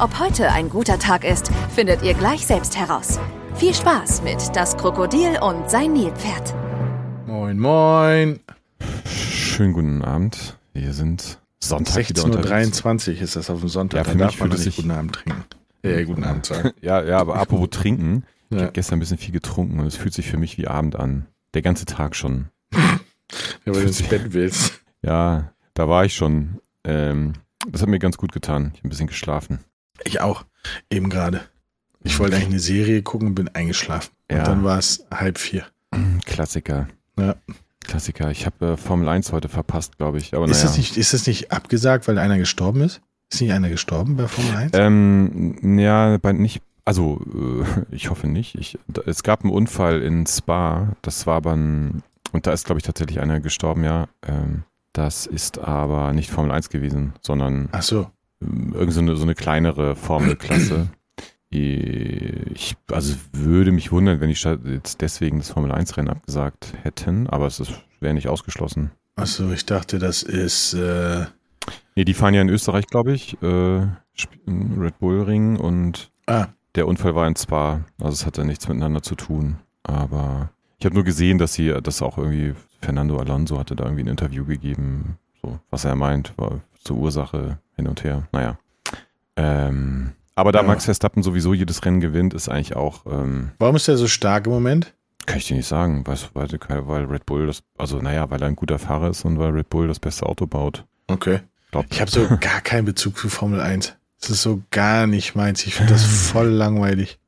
Ob heute ein guter Tag ist, findet ihr gleich selbst heraus. Viel Spaß mit Das Krokodil und sein Nilpferd. Moin, moin. Schönen guten Abend. Wir sind Sonntag 16.23 Uhr ist das auf dem Sonntag. Ja, für da mich darf man sich- guten Abend trinken. Ja, guten Abend sagen. Ja, ja, aber apropos trinken. Ich Ja. habe gestern ein bisschen viel getrunken und es fühlt sich für mich wie Abend an. Der ganze Tag schon. Ja, weil du ins Bett willst. Ja, da war ich schon. Ähm, das hat mir ganz gut getan. Ich habe ein bisschen geschlafen. Ich auch. Eben gerade. Ich wollte eigentlich eine Serie gucken und bin eingeschlafen. Ja. Und dann war es halb vier. Klassiker. Ja. Klassiker. Ich habe äh, Formel 1 heute verpasst, glaube ich. Aber Ist, naja. das nicht, ist das nicht abgesagt, weil einer gestorben ist? Ist nicht einer gestorben bei Formel 1? Ähm, ja, bei nicht, also äh, ich hoffe nicht. Ich, da, es gab einen Unfall in Spa, das war aber ein, und da ist, glaube ich, tatsächlich einer gestorben, ja. Ähm, das ist aber nicht Formel 1 gewesen, sondern Ach so. Irgend so eine, so eine kleinere Formelklasse. Ich, also würde mich wundern, wenn die Stadt jetzt deswegen das Formel 1 Rennen abgesagt hätten, aber es ist- wäre nicht ausgeschlossen. Ach so, ich dachte, das ist. Äh, Nee, die fahren ja in Österreich, glaube ich, äh, Red Bull Ring und ah, Der Unfall war in Spa, also es hatte nichts miteinander zu tun. Aber ich habe nur gesehen, dass sie, dass auch irgendwie Fernando Alonso hatte da irgendwie ein Interview gegeben, so was er meint, war zur Ursache hin und her. Naja. Ähm, aber da Ja. Max Verstappen sowieso jedes Rennen gewinnt, ist eigentlich auch, ähm, warum ist der so stark im Moment? kann ich dir nicht sagen, weil, weil, weil Red Bull das, also naja, weil er ein guter Fahrer ist und weil Red Bull das beste Auto baut. Okay. Glaub, Ich habe so gar keinen Bezug zu Formel 1. Das ist so gar nicht meins. Ich finde das voll langweilig.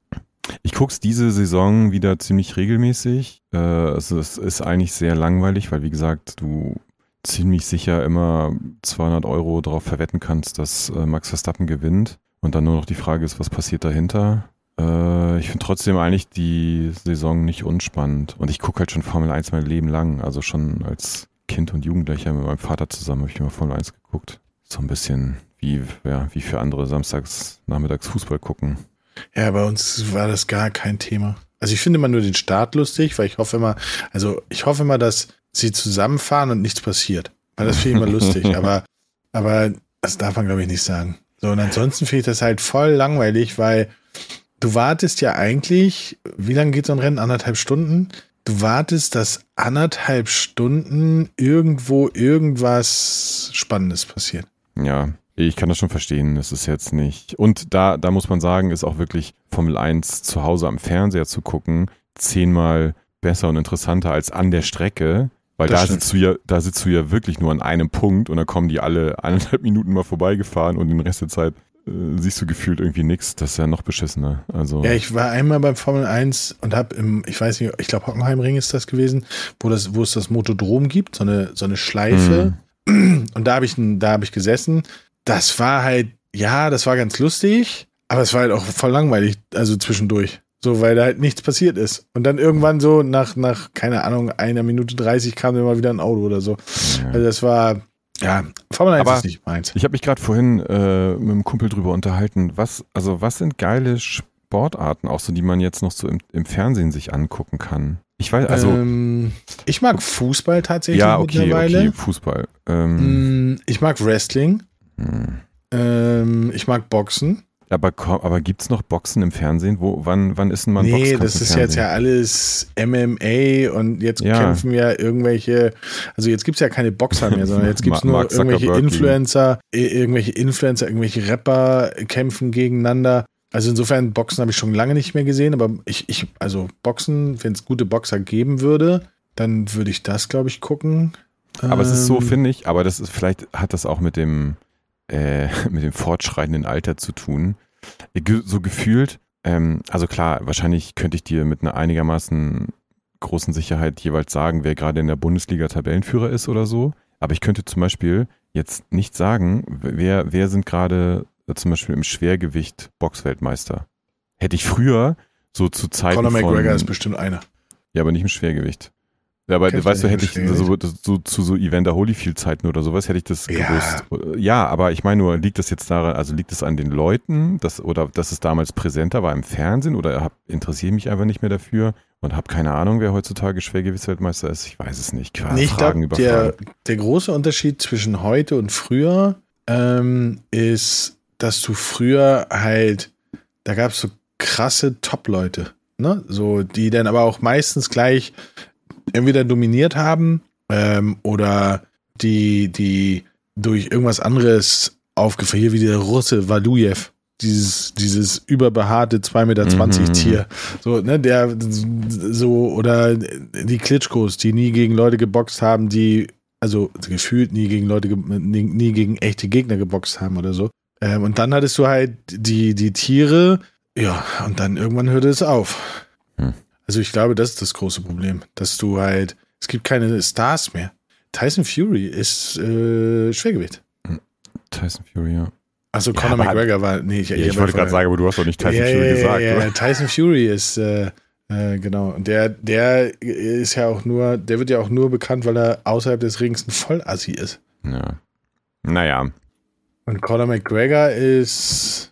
Ich guck's diese Saison wieder ziemlich regelmäßig. Äh, also es ist eigentlich sehr langweilig, weil wie gesagt, du ziemlich sicher immer 200 Euro darauf verwetten kannst, dass äh, Max Verstappen gewinnt. Und dann nur noch die Frage ist, was passiert dahinter? Äh, ich finde trotzdem eigentlich die Saison nicht unspannend. Und ich gucke halt schon Formel 1 mein Leben lang. Also schon als Kind und Jugendlicher mit meinem Vater zusammen habe ich immer Formel 1 geguckt. So ein bisschen wie, ja, wie für andere samstags, nachmittags Fußball gucken. Ja, bei uns war das gar kein Thema. Also ich finde immer nur den Start lustig, weil ich hoffe immer, also ich hoffe immer, dass sie zusammenfahren und nichts passiert. Weil das finde ich immer lustig, aber, aber das darf man, glaube ich, nicht sagen. So, und ansonsten finde ich das halt voll langweilig, weil du wartest ja eigentlich, wie lange geht so ein Rennen? Anderthalb Stunden? Du wartest, dass anderthalb Stunden irgendwo irgendwas Spannendes passiert. Ja, ich kann das schon verstehen. Das ist jetzt nicht. Und da, da muss man sagen, ist auch wirklich Formel 1 zu Hause am Fernseher zu gucken, zehnmal besser und interessanter als an der Strecke. Weil Das da stimmt. sitzt, du ja, da sitzt du ja wirklich nur an einem Punkt und dann kommen die alle eineinhalb Minuten mal vorbeigefahren und den Rest der Zeit äh, siehst du gefühlt irgendwie nichts. Das ist ja noch beschissener. Also, Ja, ich war einmal beim Formel 1 und habe im, ich weiß nicht, ich glaube Hockenheimring ist das gewesen, wo das, wo es das Motodrom gibt, so eine, so eine Schleife. Und da habe ich, da habe ich gesessen. Das war halt, ja, das war ganz lustig, aber es war halt auch voll langweilig, also zwischendurch. So, weil da halt nichts passiert ist. Und dann irgendwann so nach, nach, keine Ahnung, einer Minute 30 kam dann mal wieder ein Auto oder so. ja. Also das war, ja, Formel 1 Aber- ist nicht meins. Ich habe mich gerade vorhin äh, mit einem Kumpel drüber unterhalten. Was, also was sind geile Sportarten, auch so, die man jetzt noch so im, im Fernsehen sich angucken kann? Ich weiß, also ähm, ich mag Fußball tatsächlich ja, okay, mittlerweile. okay, Fußball. Ähm, Mm, Ich mag Wrestling. hm. Ähm, ich mag Boxen. Aber, aber gibt's noch Boxen im Fernsehen? Wo, wann, wann ist denn mal ein nee, das ist jetzt ja alles MMA und jetzt Ja. kämpfen ja irgendwelche, also jetzt gibt's ja keine Boxer mehr, sondern jetzt gibt's Ma- nur irgendwelche Influencer, irgendwelche Influencer, irgendwelche Rapper kämpfen gegeneinander. Also insofern Boxen habe ich schon lange nicht mehr gesehen, aber ich, ich also Boxen, wenn es gute Boxer geben würde, dann würde ich das, glaube ich, gucken. Aber es ist so, Ähm, finde ich, aber das ist, vielleicht hat das auch mit dem, äh, mit dem fortschreitenden Alter zu tun. Ge- So gefühlt, ähm, also klar, wahrscheinlich könnte ich dir mit einer einigermaßen großen Sicherheit jeweils sagen, wer gerade in der Bundesliga Tabellenführer ist oder so. Aber ich könnte zum Beispiel jetzt nicht sagen, wer, wer sind gerade äh, zum Beispiel im Schwergewicht Boxweltmeister. Hätte ich früher so zu Zeiten Conor von, McGregor ist bestimmt einer. Ja, aber nicht im Schwergewicht. Ja, aber Kämpft weißt du, hätte ich so, so zu so Evander Holyfield-Zeiten oder sowas, hätte ich das Ja. gewusst. Ja, aber ich meine nur, liegt das jetzt daran, also liegt es an den Leuten, dass, oder dass es damals präsenter war im Fernsehen oder hab, interessiere mich einfach nicht mehr dafür und habe keine Ahnung, wer heutzutage Schwergewichtsweltmeister ist? Ich weiß es nicht. Qua- Nee, ich Fragen glaube, der, der große Unterschied zwischen heute und früher ähm, ist, dass du früher halt, da gab es so krasse Top-Leute, ne? So, die dann aber auch meistens gleich entweder dominiert haben ähm, oder die, die durch irgendwas anderes aufgefallen, hier wie der Russe Walujew. Dieses, dieses überbehaarte 2,20 Meter Mhm. Tier. So, ne, der so, oder die Klitschkos, die nie gegen Leute geboxt haben, die, also gefühlt nie gegen Leute, nie, nie gegen echte Gegner geboxt haben oder so. Ähm, und dann hattest du halt die, die Tiere, ja, und dann irgendwann hörte es auf. Hm. Also ich glaube, das ist das große Problem, dass du halt, es gibt keine Stars mehr. Tyson Fury ist äh, Schwergewicht. Tyson Fury, ja. Also Conor McGregor war, nee, ich, Ja, ich wollte gerade sagen, aber du hast doch nicht Tyson ja, Fury ja, gesagt, ja? Tyson Fury ist, äh, äh, genau. Und der, der ist ja auch nur, der wird ja auch nur bekannt, weil er außerhalb des Rings ein Vollassi ist. Ja. Naja, Und Conor McGregor ist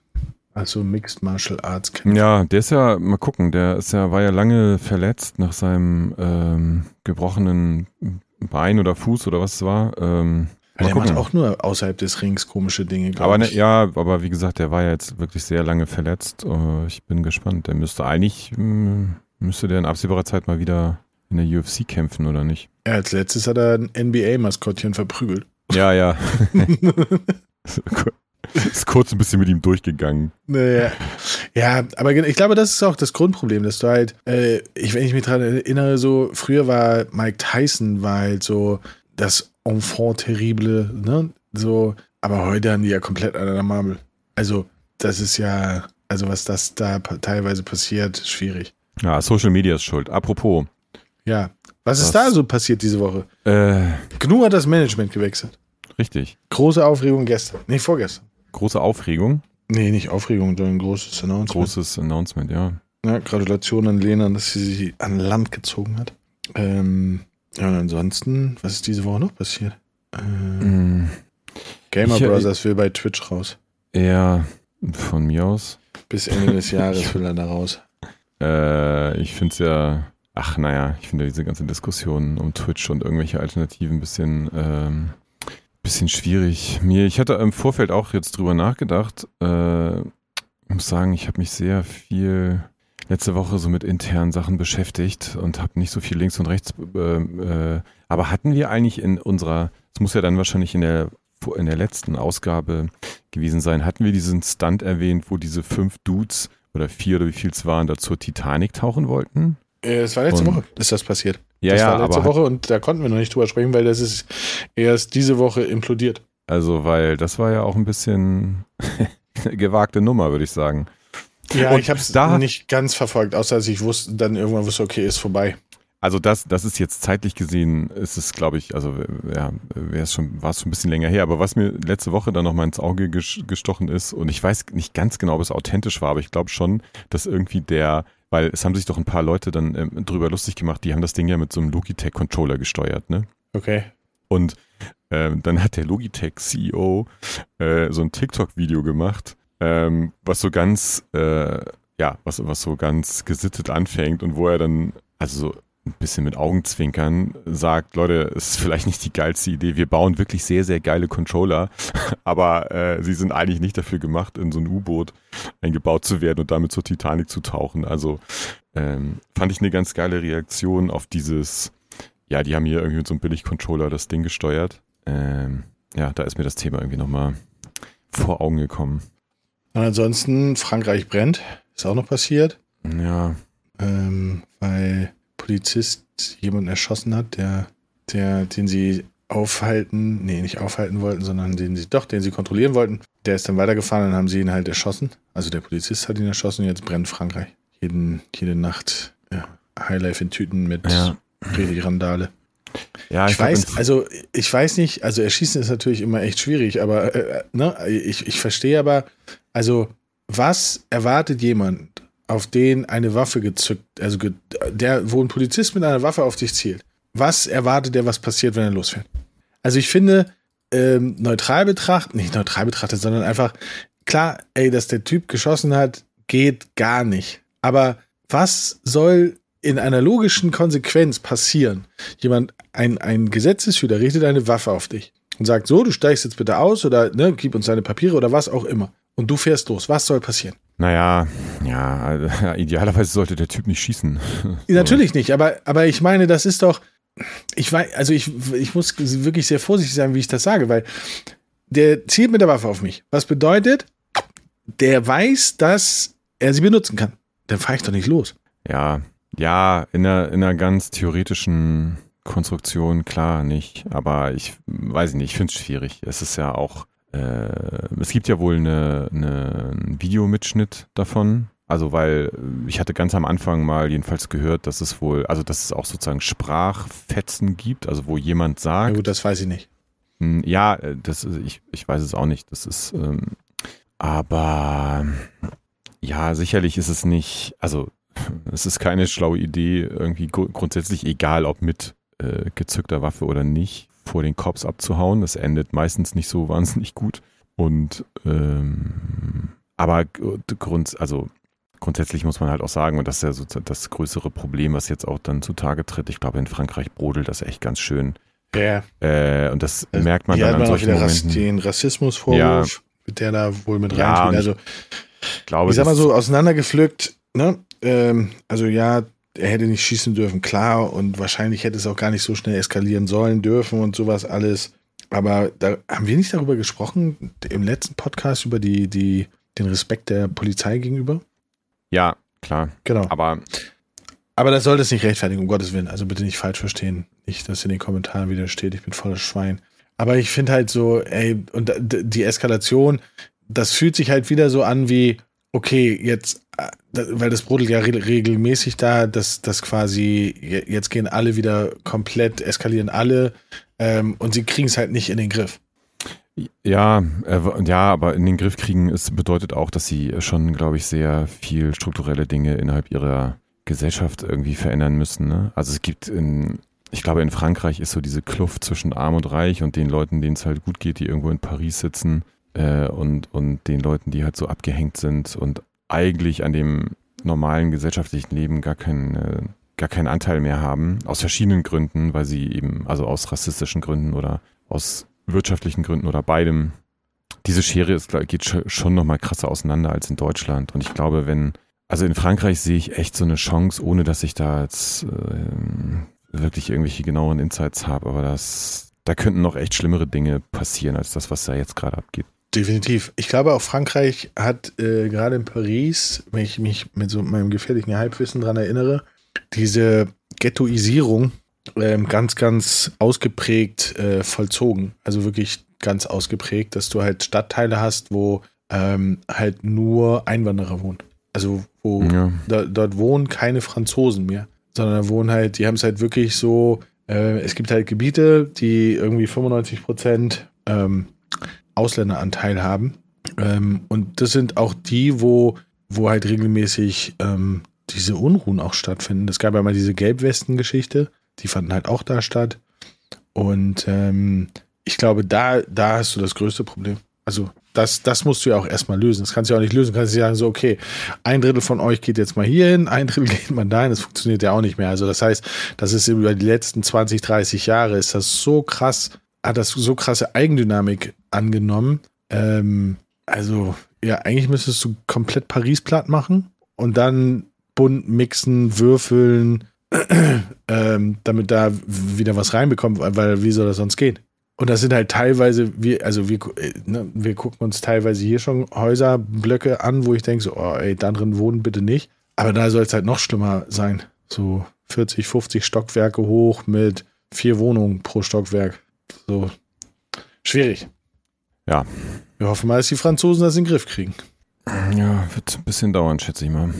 also Mixed Martial Arts. Ja, der ist ja, mal gucken, der ist ja, war ja lange verletzt nach seinem ähm, gebrochenen Bein oder Fuß oder was es war. Ähm, Der macht gucken. auch nur außerhalb des Rings komische Dinge, glaube aber ne, ich. ja, aber wie gesagt, der war ja jetzt wirklich sehr lange verletzt. Äh, ich bin gespannt. Der müsste eigentlich, mh, müsste der in absehbarer Zeit mal wieder in der UFC kämpfen, oder nicht? Ja, als letztes hat er ein NBA-Maskottchen verprügelt. Ja, ja. ist kurz ein bisschen mit ihm durchgegangen. Naja. Ja, aber ich glaube, das ist auch das Grundproblem, dass du halt, äh, ich, wenn ich mich daran erinnere, so früher war Mike Tyson war halt so das Enfant terrible, ne? So, aber heute haben die ja komplett an der Marmel. Also, das ist ja, also was das da teilweise passiert, schwierig. Ja, Social Media ist schuld. Apropos, Ja. Was, Was? ist da so passiert diese Woche? äh, GNU hat das Management gewechselt. richtig. Große Aufregung gestern. Nee, vorgestern. Große Aufregung. Nee, nicht Aufregung, sondern ein großes Announcement. Großes Announcement, ja. Ja, Gratulation an Lena, dass sie sie an Land gezogen hat. Ähm, ja, und ansonsten, was ist diese Woche noch passiert? Ähm, Mm, Gamer Ich, Brothers will bei Twitch raus. eher von mir aus. Bis Ende des Jahres will er da raus. Äh, ich finde es ja, ach naja, ich finde diese ganze Diskussion um Twitch und irgendwelche Alternativen ein bisschen, ähm, bisschen schwierig. Mir, ich hatte im Vorfeld auch jetzt drüber nachgedacht. Äh, ich muss sagen, ich habe mich sehr viel letzte Woche so mit internen Sachen beschäftigt und habe nicht so viel links und rechts. Äh, äh, aber hatten wir eigentlich in unserer, es muss ja dann wahrscheinlich in der in der letzten Ausgabe gewesen sein, hatten wir diesen Stunt erwähnt, wo diese fünf Dudes oder vier oder wie viel es waren, da zur Titanic tauchen wollten? Äh, Es war letzte Und- Woche, ist das passiert. Ja, das ja, war letzte Woche und da konnten wir noch nicht drüber sprechen, weil das ist erst diese Woche implodiert. also weil das war ja auch ein bisschen gewagte Nummer, würde ich sagen. Ja, Und ich habe es da- nicht ganz verfolgt, außer dass ich wusste, dann irgendwann wusste, okay, ist vorbei. Also das, das ist jetzt zeitlich gesehen, ist es, glaube ich, also ja, schon, war es schon ein bisschen länger her. Aber was mir letzte Woche dann noch mal ins Auge ges- gestochen ist, und ich weiß nicht ganz genau, ob es authentisch war, aber ich glaube schon, dass irgendwie der, weil es haben sich doch ein paar Leute dann ähm, drüber lustig gemacht, die haben das Ding ja mit so einem Logitech-Controller gesteuert, ne? Okay. Und ähm, dann hat der Logitech-CEO äh, so ein TikTok-Video gemacht, ähm, was so ganz, äh, ja, was, was so ganz gesittet anfängt und wo er dann, also so ein bisschen mit Augenzwinkern sagt, Leute, es ist vielleicht nicht die geilste Idee, wir bauen wirklich sehr, sehr geile Controller, aber äh, sie sind eigentlich nicht dafür gemacht, in so ein U-Boot eingebaut zu werden und damit zur Titanic zu tauchen. Also ähm, fand ich eine ganz geile Reaktion auf dieses, ja, die haben hier irgendwie mit so einem Billig-Controller das Ding gesteuert. Ähm, ja, da ist mir das Thema irgendwie nochmal vor Augen gekommen. Und ansonsten, Frankreich brennt, ist auch noch passiert. Ja, ähm, weil Polizist jemanden erschossen hat, der, der, den sie aufhalten, nee, nicht aufhalten wollten, sondern den sie, doch, den sie kontrollieren wollten. Der ist dann weitergefahren und haben sie ihn halt erschossen. Also der Polizist hat ihn erschossen und jetzt brennt Frankreich. Jeden, jede Nacht ja, Highlife in Tüten mit ja. richtig Randale. Ja, Ich, glaub, weiß, also ich weiß nicht, also erschießen ist natürlich immer echt schwierig, aber äh, ne, ich, ich verstehe aber, also was erwartet jemand auf den eine Waffe gezückt, also ge der, wo ein Polizist mit einer Waffe auf dich zielt, was erwartet der, was passiert, wenn er losfährt? Also ich finde, ähm, neutral betrachtet, nicht neutral betrachtet, sondern einfach, klar, ey, dass der Typ geschossen hat, geht gar nicht. Aber was soll in einer logischen Konsequenz passieren? Jemand, ein, ein Gesetzesschüler richtet eine Waffe auf dich und sagt, so, du steigst jetzt bitte aus oder ne, gib uns deine Papiere oder was auch immer. Und du fährst los. Was soll passieren? Naja, ja, also, idealerweise sollte der Typ nicht schießen. Natürlich nicht, aber, aber ich meine, das ist doch, ich weiß, also ich, ich muss wirklich sehr vorsichtig sein, wie ich das sage, weil der zielt mit der Waffe auf mich. Was bedeutet, der weiß, dass er sie benutzen kann. Dann fahre ich doch nicht los. Ja, ja, in einer, in einer ganz theoretischen Konstruktion, klar, nicht. Aber ich weiß nicht, ich finde es schwierig. Es ist ja auch, es gibt ja wohl eine, eine, einen Videomitschnitt davon. Also, weil ich hatte ganz am Anfang mal jedenfalls gehört, dass es wohl, also dass es auch sozusagen Sprachfetzen gibt, also wo jemand sagt. Ja, gut, das weiß ich nicht. Hm, ja, das ich, ich weiß es auch nicht. Das ist, ähm, aber ja, sicherlich ist es nicht, also es ist keine schlaue Idee, irgendwie grundsätzlich egal, ob mit äh, gezückter Waffe oder nicht, vor den Cops abzuhauen. Das endet meistens nicht so wahnsinnig gut. Und ähm, aber grund, also grundsätzlich muss man halt auch sagen, und das ist ja so das größere Problem, was jetzt auch dann zutage tritt. Ich glaube, in Frankreich brodelt das echt ganz schön. Ja. Äh, und das also, merkt man dann an solchen Momenten. Den Rassismusvorwurf, ja. mit der da wohl mit ja, reinspielt. Also, ich glaube, ich sag mal so, auseinandergepflückt, ne? Ähm, also ja, er hätte nicht schießen dürfen, klar, und wahrscheinlich hätte es auch gar nicht so schnell eskalieren sollen dürfen und sowas alles. Aber da haben wir nicht darüber gesprochen, im letzten Podcast über die, die, den Respekt der Polizei gegenüber? Ja, klar. Genau. Aber, aber das soll das nicht rechtfertigen, um Gottes Willen. Also bitte nicht falsch verstehen. Nicht, dass in den Kommentaren wieder steht, ich bin volles Schwein. Aber ich finde halt so, ey, und die Eskalation, das fühlt sich halt wieder so an wie, okay, jetzt, äh, weil das brodelt ja regelmäßig da, dass das quasi, jetzt gehen alle wieder komplett, eskalieren alle ähm, und sie kriegen es halt nicht in den Griff. Ja, äh, ja, aber in den Griff kriegen es bedeutet auch, dass sie schon, glaube ich, sehr viel strukturelle Dinge innerhalb ihrer Gesellschaft irgendwie verändern müssen. Ne? Also es gibt in, ich glaube, in Frankreich ist so diese Kluft zwischen Arm und Reich und den Leuten, denen es halt gut geht, die irgendwo in Paris sitzen äh, und, und den Leuten, die halt so abgehängt sind und eigentlich an dem normalen gesellschaftlichen Leben gar keinen, äh, gar keinen Anteil mehr haben, aus verschiedenen Gründen, weil sie eben, also aus rassistischen Gründen oder aus wirtschaftlichen Gründen oder beidem. Diese Schere ist, geht schon nochmal krasser auseinander als in Deutschland. Und ich glaube, wenn, also in Frankreich sehe ich echt so eine Chance, ohne dass ich da jetzt äh, wirklich irgendwelche genaueren Insights habe, aber das, da könnten noch echt schlimmere Dinge passieren als das, was da jetzt gerade abgeht. Definitiv. Ich glaube, auch Frankreich hat äh, gerade in Paris, wenn ich mich mit so meinem gefährlichen Halbwissen dran erinnere, diese Ghettoisierung ähm, ganz, ganz ausgeprägt äh, vollzogen. Also wirklich ganz ausgeprägt, dass du halt Stadtteile hast, wo ähm, halt nur Einwanderer wohnen. Also wo ja. da, dort wohnen keine Franzosen mehr, sondern da wohnen halt, die haben es halt wirklich so, äh, es gibt halt Gebiete, die irgendwie 95 Prozent ähm, Ausländeranteil haben. Ähm, und das sind auch die, wo, wo halt regelmäßig ähm, diese Unruhen auch stattfinden. Es gab ja mal diese Gelbwesten-Geschichte, die fanden halt auch da statt. Und ähm, ich glaube, da, da hast du das größte Problem. Also das, das musst du ja auch erstmal lösen. Das kannst du ja auch nicht lösen. Du kannst ja sagen, so, okay, ein Drittel von euch geht jetzt mal hier hin, ein Drittel geht mal dahin. Das funktioniert ja auch nicht mehr. Also das heißt, das ist über die letzten 20, 30 Jahre ist das so krass, hat das so krasse Eigendynamik angenommen. Ähm, also, ja, eigentlich müsstest du komplett Paris platt machen und dann bunt mixen, würfeln, ähm, damit da wieder was reinbekommt, weil wie soll das sonst gehen? Und das sind halt teilweise, wir, also wir, ne, wir gucken uns teilweise hier schon Häuserblöcke an, wo ich denke, so, oh, ey, da drin wohnen bitte nicht. Aber da soll es halt noch schlimmer sein. So 40, 50 Stockwerke hoch mit vier Wohnungen pro Stockwerk. So schwierig. Ja. Wir hoffen mal, dass die Franzosen das in den Griff kriegen. Ja, wird ein bisschen dauern, schätze ich mal.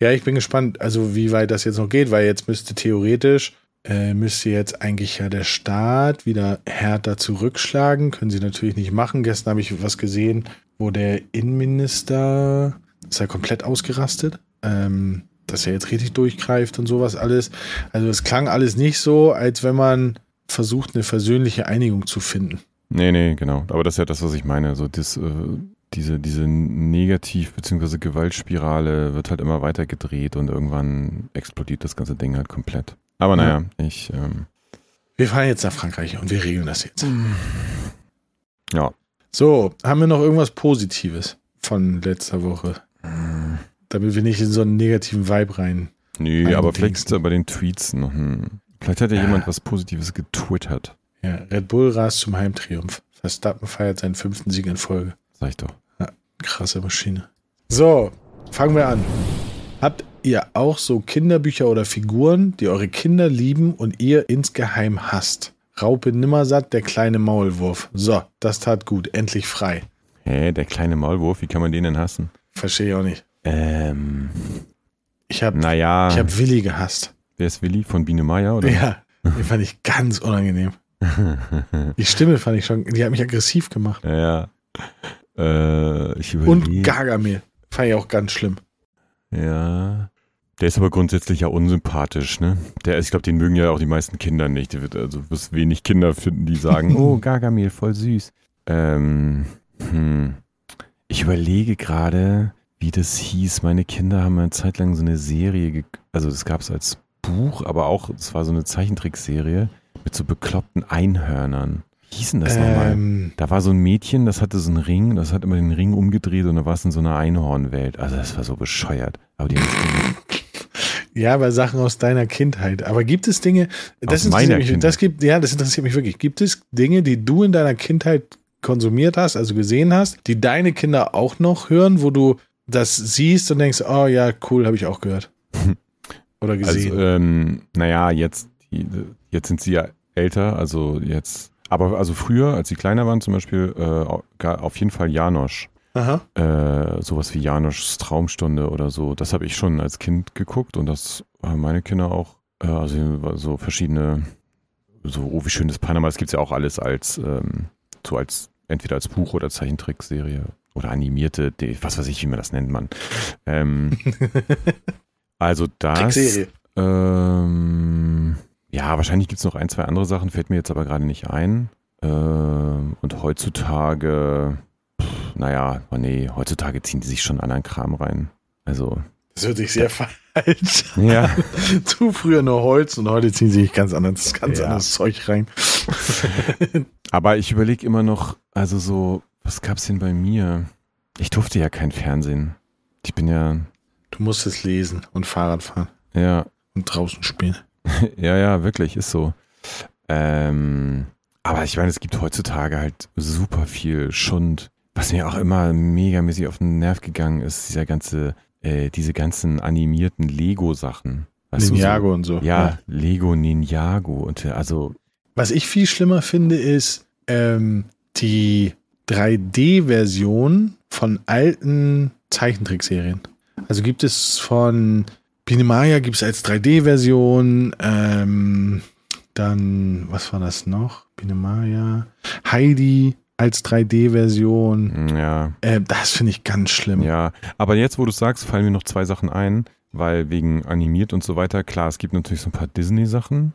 Ja, ich bin gespannt, also wie weit das jetzt noch geht, weil jetzt müsste theoretisch, äh, müsste jetzt eigentlich ja der Staat wieder härter zurückschlagen. Können sie natürlich nicht machen. Gestern habe ich was gesehen, wo der Innenminister ist ja komplett ausgerastet. ähm, dass er jetzt richtig durchgreift und sowas alles. Also es klang alles nicht so, als wenn man versucht, eine versöhnliche Einigung zu finden. Nee, nee, genau. Aber das ist ja das, was ich meine. So das, äh, diese, diese Negativ- bzw. Gewaltspirale wird halt immer weiter gedreht und irgendwann explodiert das ganze Ding halt komplett. Aber naja, ja. ich. Ähm, wir fahren jetzt nach Frankreich und wir regeln das jetzt. Ja. So, haben wir noch irgendwas Positives von letzter Woche? Damit wir nicht in so einen negativen Vibe rein. Nö, aber vielleicht bei den Tweets noch ein. Vielleicht hat ja, ja jemand was Positives getwittert. Ja, Red Bull rast zum Heimtriumph. Verstappen feiert seinen fünften Sieg in Folge. Sag ich doch. Ja, krasse Maschine. So, fangen wir an. Habt ihr auch so Kinderbücher oder Figuren, die eure Kinder lieben und ihr insgeheim hasst? Raupe Nimmersatt, der kleine Maulwurf. So, das tat gut. Endlich frei. Hä, der kleine Maulwurf, wie kann man den denn hassen? Verstehe ich auch nicht. Ähm. Ich habe naja. Ich habe Willi gehasst. Wer ist Willi? Von Biene Meier, oder? Ja, den fand ich ganz unangenehm. Die Stimme fand ich schon, die hat mich aggressiv gemacht. Ja. Äh, ich Und Gargamel. Fand ich auch ganz schlimm. Ja. Der ist aber grundsätzlich ja unsympathisch, ne? Der, ich glaube, den mögen ja auch die meisten Kinder nicht. Also wirst wenig Kinder finden, die sagen, oh, Gargamel, voll süß. Ähm, hm. Ich überlege gerade, wie das hieß. Meine Kinder haben eine Zeit lang so eine Serie, also das gab es als Buch, aber auch, es war so eine Zeichentrickserie mit so bekloppten Einhörnern. Wie hieß denn das ähm, nochmal? Da war so ein Mädchen, das hatte so einen Ring, das hat immer den Ring umgedreht und da war es in so einer Einhornwelt. Also das war so bescheuert. Aber die ja, bei Sachen aus deiner Kindheit. Aber gibt es Dinge, das aus meiner mich, Kindheit. das gibt, ja, das interessiert mich wirklich. Gibt es Dinge, die du in deiner Kindheit konsumiert hast, also gesehen hast, die deine Kinder auch noch hören, wo du das siehst und denkst, oh ja, cool, habe ich auch gehört. Oder gesehen. Also, ähm, naja, jetzt, jetzt sind sie ja älter, also jetzt, aber also früher, als sie kleiner waren zum Beispiel, äh, auf jeden Fall Janosch. Aha. Äh, sowas wie Janoschs Traumstunde oder so. Das habe ich schon als Kind geguckt und das haben meine Kinder auch. Äh, also so verschiedene, so oh, wie schön das Panama, das gibt es ja auch alles als, ähm, so als, entweder als Buch oder Zeichentrickserie oder animierte, was weiß ich, wie man das nennt, man. Ähm, also das. Ähm, ja, wahrscheinlich gibt es noch ein, zwei andere Sachen, fällt mir jetzt aber gerade nicht ein. Ähm, und heutzutage, pff, naja, oh nee, heutzutage ziehen die sich schon anderen Kram rein. Also. Das hört sich sehr falsch ja. Zu früher nur Holz und heute ziehen sie sich ganz anderes, ganz ja. anderes Zeug rein. aber ich überlege immer noch, also so, was gab's denn bei mir? Ich durfte ja kein Fernsehen. Ich bin ja. Du musstest lesen und Fahrrad fahren. Ja. Und draußen spielen. ja, ja, wirklich, ist so. Ähm, aber ich meine, es gibt heutzutage halt super viel Schund. Was mir auch immer megamäßig auf den Nerv gegangen ist, dieser ganze, äh, diese ganzen animierten Lego-Sachen. Ninjago so, und so. Ja, ja, Lego Ninjago. Und also. Was ich viel schlimmer finde, ist ähm, die 3D-Version von alten Zeichentrickserien. Also gibt es von Biene Maya gibt es als 3D-Version, ähm, dann, was war das noch? Biene Maya, Heidi als 3D-Version. Ja. Äh, das finde ich ganz schlimm. Ja, aber jetzt, wo du sagst, fallen mir noch zwei Sachen ein, weil wegen animiert und so weiter, klar, es gibt natürlich so ein paar Disney-Sachen,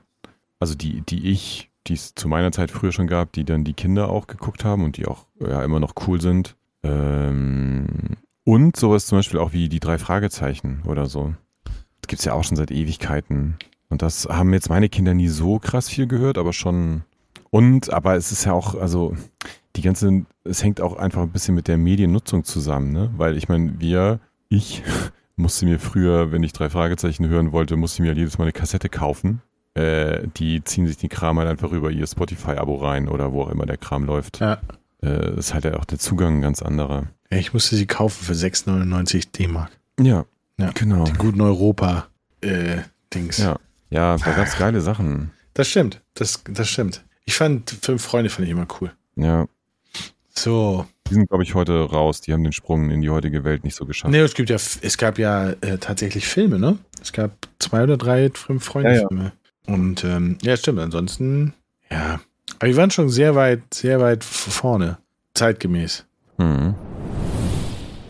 also die, die ich die es zu meiner Zeit früher schon gab, die dann die Kinder auch geguckt haben und die auch ja, immer noch cool sind. Ähm, und sowas zum Beispiel auch wie die drei Fragezeichen oder so. Das gibt es ja auch schon seit Ewigkeiten. Und das haben jetzt meine Kinder nie so krass viel gehört, aber schon. Und, aber es ist ja auch, also die ganze, es hängt auch einfach ein bisschen mit der Mediennutzung zusammen, ne? Weil ich meine, wir, ich musste mir früher, wenn ich drei Fragezeichen hören wollte, musste ich mir jedes Mal eine Kassette kaufen äh, die ziehen sich den Kram halt einfach über ihr Spotify-Abo rein oder wo auch immer der Kram läuft. Ja. Äh, ist halt auch der Zugang ein ganz anderer. Ich musste sie kaufen für 6,99 D-Mark. Ja, ja, genau. Die guten Europa-Dings. Äh, ja. ja, da gab es geile Sachen. Das stimmt, das, das stimmt. Ich fand, Fünf Freunde fand ich immer cool. Ja. So. Die sind, glaube ich, heute raus. Die haben den Sprung in die heutige Welt nicht so geschafft. Nee, es gibt ja, es gab ja äh, tatsächlich Filme, ne? Es gab zwei oder drei Fünf-Freunde-Filme. Ja, ja. Und ähm, ja, stimmt. Ansonsten, ja. Aber wir waren schon sehr weit, sehr weit vorne. Zeitgemäß. Mhm.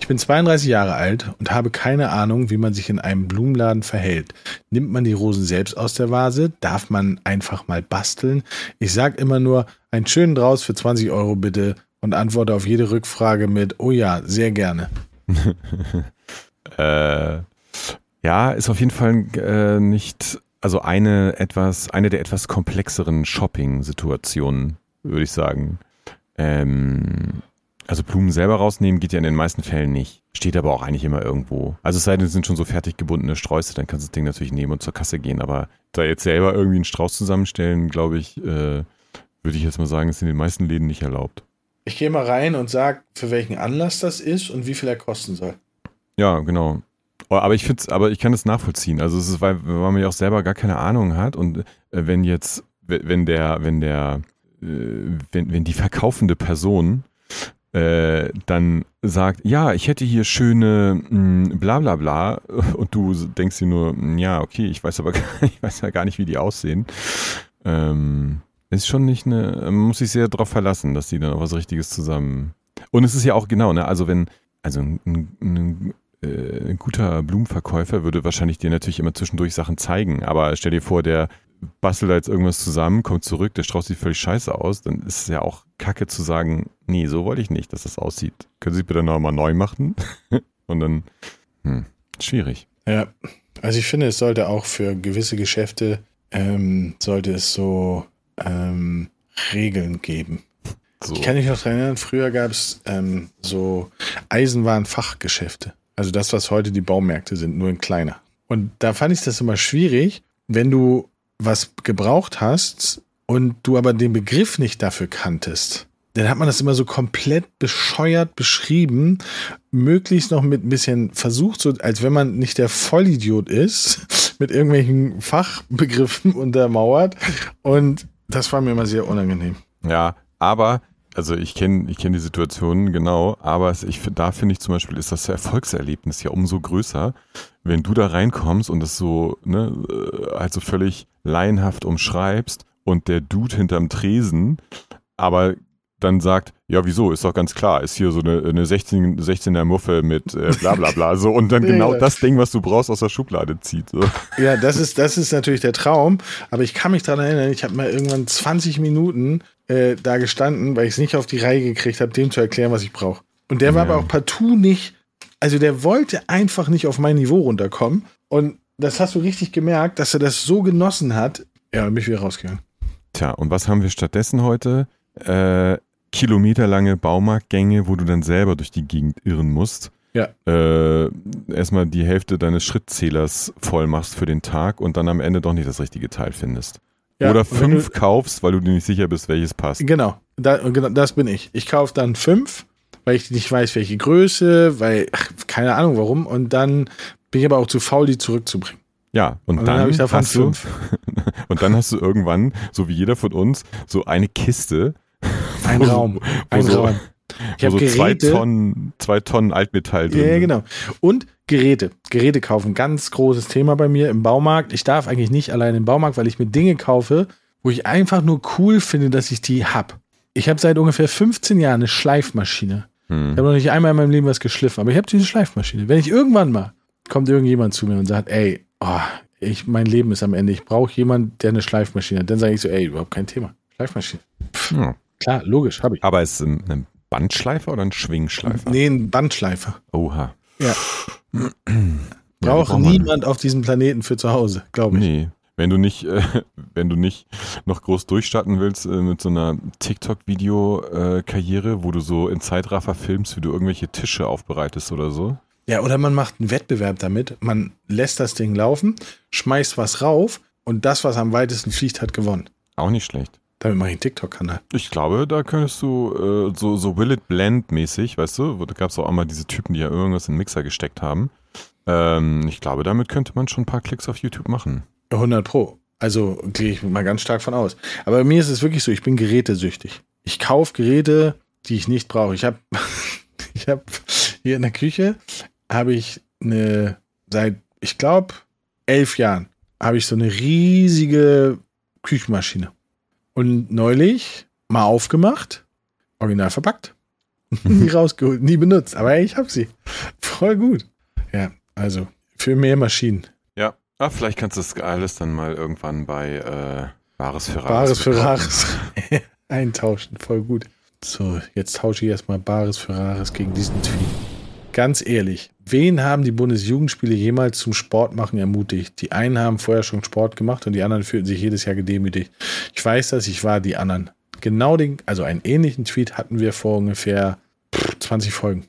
Ich bin 32 Jahre alt und habe keine Ahnung, wie man sich in einem Blumenladen verhält. Nimmt man die Rosen selbst aus der Vase? Darf man einfach mal basteln? Ich sag immer nur, einen schönen Draus für 20 Euro bitte und antworte auf jede Rückfrage mit, oh ja, sehr gerne. äh, ja, ist auf jeden Fall äh, nicht, also eine etwas, eine der etwas komplexeren Shopping-Situationen, würde ich sagen. Ähm, also Blumen selber rausnehmen geht ja in den meisten Fällen nicht. Steht aber auch eigentlich immer irgendwo. Also es sei denn, es sind schon so fertig gebundene Sträuße, dann kannst du das Ding natürlich nehmen und zur Kasse gehen. Aber da jetzt selber irgendwie einen Strauß zusammenstellen, glaube ich, äh, würde ich jetzt mal sagen, ist in den meisten Läden nicht erlaubt. Ich gehe mal rein und sage, für welchen Anlass das ist und wie viel er kosten soll. Ja, genau. Oh, aber ich finde aber ich kann das nachvollziehen. Also es ist, weil, weil man ja auch selber gar keine Ahnung hat und äh, wenn jetzt, wenn der, wenn der, äh, wenn, wenn die verkaufende Person äh, dann sagt, ja, ich hätte hier schöne mh, hm, bla bla bla und du denkst dir nur, hm, ja, okay, ich weiß aber gar, ich weiß ja gar nicht, wie die aussehen. Ähm, ist schon nicht eine, man muss sich sehr darauf verlassen, dass die dann auch was Richtiges zusammen. Und es ist ja auch genau, ne, also wenn, also ein, ein, äh, ein guter Blumenverkäufer würde wahrscheinlich dir natürlich immer zwischendurch Sachen zeigen, aber stell dir vor, der bastelt da jetzt irgendwas zusammen, kommt zurück, der Strauß sieht völlig scheiße aus, dann ist es ja auch kacke zu sagen, nee, so wollte ich nicht, dass das aussieht. Können Sie bitte nochmal neu machen? Und dann, hm, schwierig. Ja, also ich finde, es sollte auch für gewisse Geschäfte, ähm, sollte es so ähm, Regeln geben. So. Ich kann mich noch daran erinnern, früher gab es ähm, so Eisenwarenfachgeschäfte. Also das, was heute die Baumärkte sind, nur in kleiner. Und da fand ich das immer schwierig, wenn du was gebraucht hast und du aber den Begriff nicht dafür kanntest, dann hat man das immer so komplett bescheuert beschrieben, möglichst noch mit ein bisschen versucht, so als wenn man nicht der Vollidiot ist, mit irgendwelchen Fachbegriffen untermauert. Und das war mir immer sehr unangenehm. Ja, aber also ich kenne ich kenn die Situation genau, aber ich, da finde ich zum Beispiel, ist das Erfolgserlebnis ja umso größer, wenn du da reinkommst und das so, ne, äh, halt so völlig laienhaft umschreibst und der Dude hinterm Tresen aber dann sagt, ja, wieso, ist doch ganz klar, ist hier so eine, eine 16, 16er Muffe mit äh, bla bla bla, so und dann genau ja. das Ding, was du brauchst, aus der Schublade zieht. So. Ja, das ist, das ist natürlich der Traum, aber ich kann mich daran erinnern, ich habe mal irgendwann 20 Minuten äh, da gestanden, weil ich es nicht auf die Reihe gekriegt habe, dem zu erklären, was ich brauche. Und der war ja. aber auch partout nicht, also der wollte einfach nicht auf mein Niveau runterkommen und das hast du richtig gemerkt, dass er das so genossen hat. Ja, bin ich wieder rausgegangen. Tja, und was haben wir stattdessen heute? Äh, kilometerlange Baumarktgänge, wo du dann selber durch die Gegend irren musst. Ja. Äh, erstmal die Hälfte deines Schrittzählers voll machst für den Tag und dann am Ende doch nicht das richtige Teil findest. Ja, Oder fünf du, kaufst, weil du dir nicht sicher bist, welches passt. Genau, da, genau das bin ich. Ich kaufe dann fünf, weil ich nicht weiß, welche Größe, weil, ach, keine Ahnung warum. Und dann bin ich aber auch zu faul, die zurückzubringen. Ja, und, und dann, dann ich davon hast fünf. du und dann hast du irgendwann, so wie jeder von uns, so eine Kiste. Ein Raum. Ein so, Raum. Ich habe so. Zwei Tonnen, zwei Tonnen Altmetall drin. Ja, genau. Und Geräte. Geräte kaufen. Ganz großes Thema bei mir im Baumarkt. Ich darf eigentlich nicht allein im Baumarkt, weil ich mir Dinge kaufe, wo ich einfach nur cool finde, dass ich die hab. Ich habe seit ungefähr 15 Jahren eine Schleifmaschine. Hm. Ich habe noch nicht einmal in meinem Leben was geschliffen, aber ich habe diese Schleifmaschine. Wenn ich irgendwann mal kommt irgendjemand zu mir und sagt, ey, oh, ich, mein Leben ist am Ende, ich brauche jemanden, der eine Schleifmaschine hat. Dann sage ich so, ey, überhaupt kein Thema. Schleifmaschine. Pff, ja. Klar, logisch, habe ich. Aber ist es ein Bandschleifer oder ein Schwingschleifer? Nee, ein Bandschleifer. Oha. Ja. Braucht ja, niemand auf diesem Planeten für zu Hause, glaube ich. Nee. Wenn du nicht, äh, wenn du nicht noch groß durchstarten willst äh, mit so einer TikTok-Video-Karriere, wo du so in Zeitraffer filmst, wie du irgendwelche Tische aufbereitest oder so. Ja, oder man macht einen Wettbewerb damit. Man lässt das Ding laufen, schmeißt was rauf und das, was am weitesten fliegt, hat gewonnen. Auch nicht schlecht. Damit mache ich einen TikTok-Kanal. Ich glaube, da könntest du äh, so, so Will It Blend-mäßig, weißt du, da gab es auch einmal diese Typen, die ja irgendwas in den Mixer gesteckt haben. Ähm, ich glaube, damit könnte man schon ein paar Klicks auf YouTube machen. 100 Pro. Also gehe ich mal ganz stark von aus. Aber bei mir ist es wirklich so, ich bin gerätesüchtig. Ich kaufe Geräte, die ich nicht brauche. Ich habe ich hab hier in der Küche habe ich eine, seit, ich glaube, elf Jahren, habe ich so eine riesige Küchenmaschine. Und neulich mal aufgemacht, original verpackt. nie rausgeholt, nie benutzt. Aber ich hab sie. Voll gut. Ja, also für mehr Maschinen. Ja, ah, vielleicht kannst du das alles dann mal irgendwann bei äh, Bares für Rares. Bares für Rares. Eintauschen, voll gut. So, jetzt tausche ich erstmal Bares für Rares gegen diesen Tweet. Ganz ehrlich, wen haben die Bundesjugendspiele jemals zum Sportmachen ermutigt? Die einen haben vorher schon Sport gemacht und die anderen fühlten sich jedes Jahr gedemütigt. Ich weiß das, ich war die anderen. Genau den, also einen ähnlichen Tweet hatten wir vor ungefähr 20 Folgen.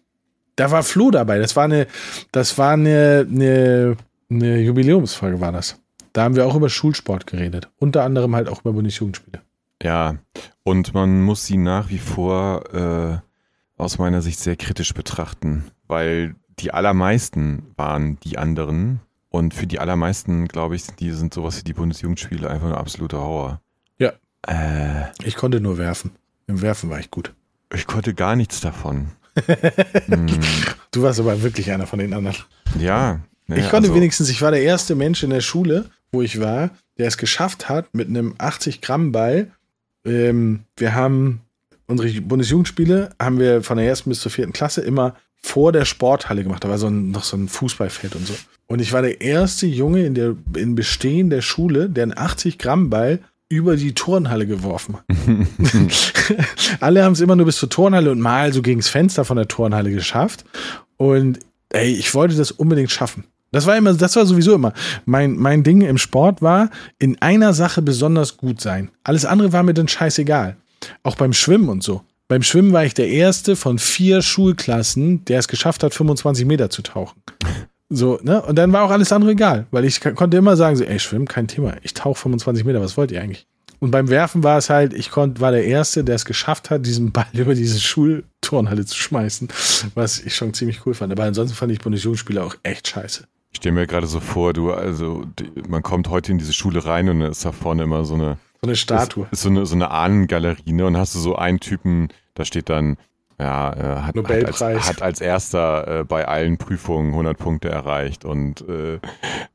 Da war Flo dabei. Das war eine, das war eine, eine, eine Jubiläumsfolge, war das. Da haben wir auch über Schulsport geredet. Unter anderem halt auch über Bundesjugendspiele. Ja, und man muss sie nach wie vor äh, aus meiner Sicht sehr kritisch betrachten, weil die allermeisten waren die anderen und für die allermeisten, glaube ich, die sind sowas wie die Bundesjugendspiele einfach eine absolute Horror. Ja. Äh, ich konnte nur werfen. Im Werfen war ich gut. Ich konnte gar nichts davon. hm. Du warst aber wirklich einer von den anderen. Ja. Ne, ich konnte also, wenigstens, ich war der erste Mensch in der Schule, wo ich war, der es geschafft hat, mit einem 80 Gramm Ball. Ähm, wir haben unsere Bundesjugendspiele haben wir von der ersten bis zur vierten Klasse immer vor der Sporthalle gemacht. Da war so ein, noch so ein Fußballfeld und so. Und ich war der erste Junge in der in Bestehen der Schule, der einen 80 Gramm Ball über die Turnhalle geworfen hat. Alle haben es immer nur bis zur Turnhalle und mal so gegens Fenster von der Turnhalle geschafft. Und ey, ich wollte das unbedingt schaffen. Das war immer, das war sowieso immer. Mein, mein Ding im Sport war, in einer Sache besonders gut sein. Alles andere war mir dann scheißegal. Auch beim Schwimmen und so. Beim Schwimmen war ich der erste von vier Schulklassen, der es geschafft hat, 25 Meter zu tauchen. So, ne? Und dann war auch alles andere egal, weil ich konnte immer sagen, so, ey, Schwimmen, kein Thema. Ich tauche 25 Meter, was wollt ihr eigentlich? Und beim Werfen war es halt, ich konnte, war der Erste, der es geschafft hat, diesen Ball über diese Schulturnhalle zu schmeißen, was ich schon ziemlich cool fand. Aber ansonsten fand ich Bundesjugendspiele auch echt scheiße. Ich stelle mir gerade so vor, du, also, die, man kommt heute in diese Schule rein und ist da vorne immer so eine so eine Statue. Ist, ist so eine, so eine Ahnengalerie, ne? Und hast du so einen Typen, da steht dann, ja, äh, hat. Hat, als, hat als erster äh, bei allen Prüfungen 100 Punkte erreicht und äh,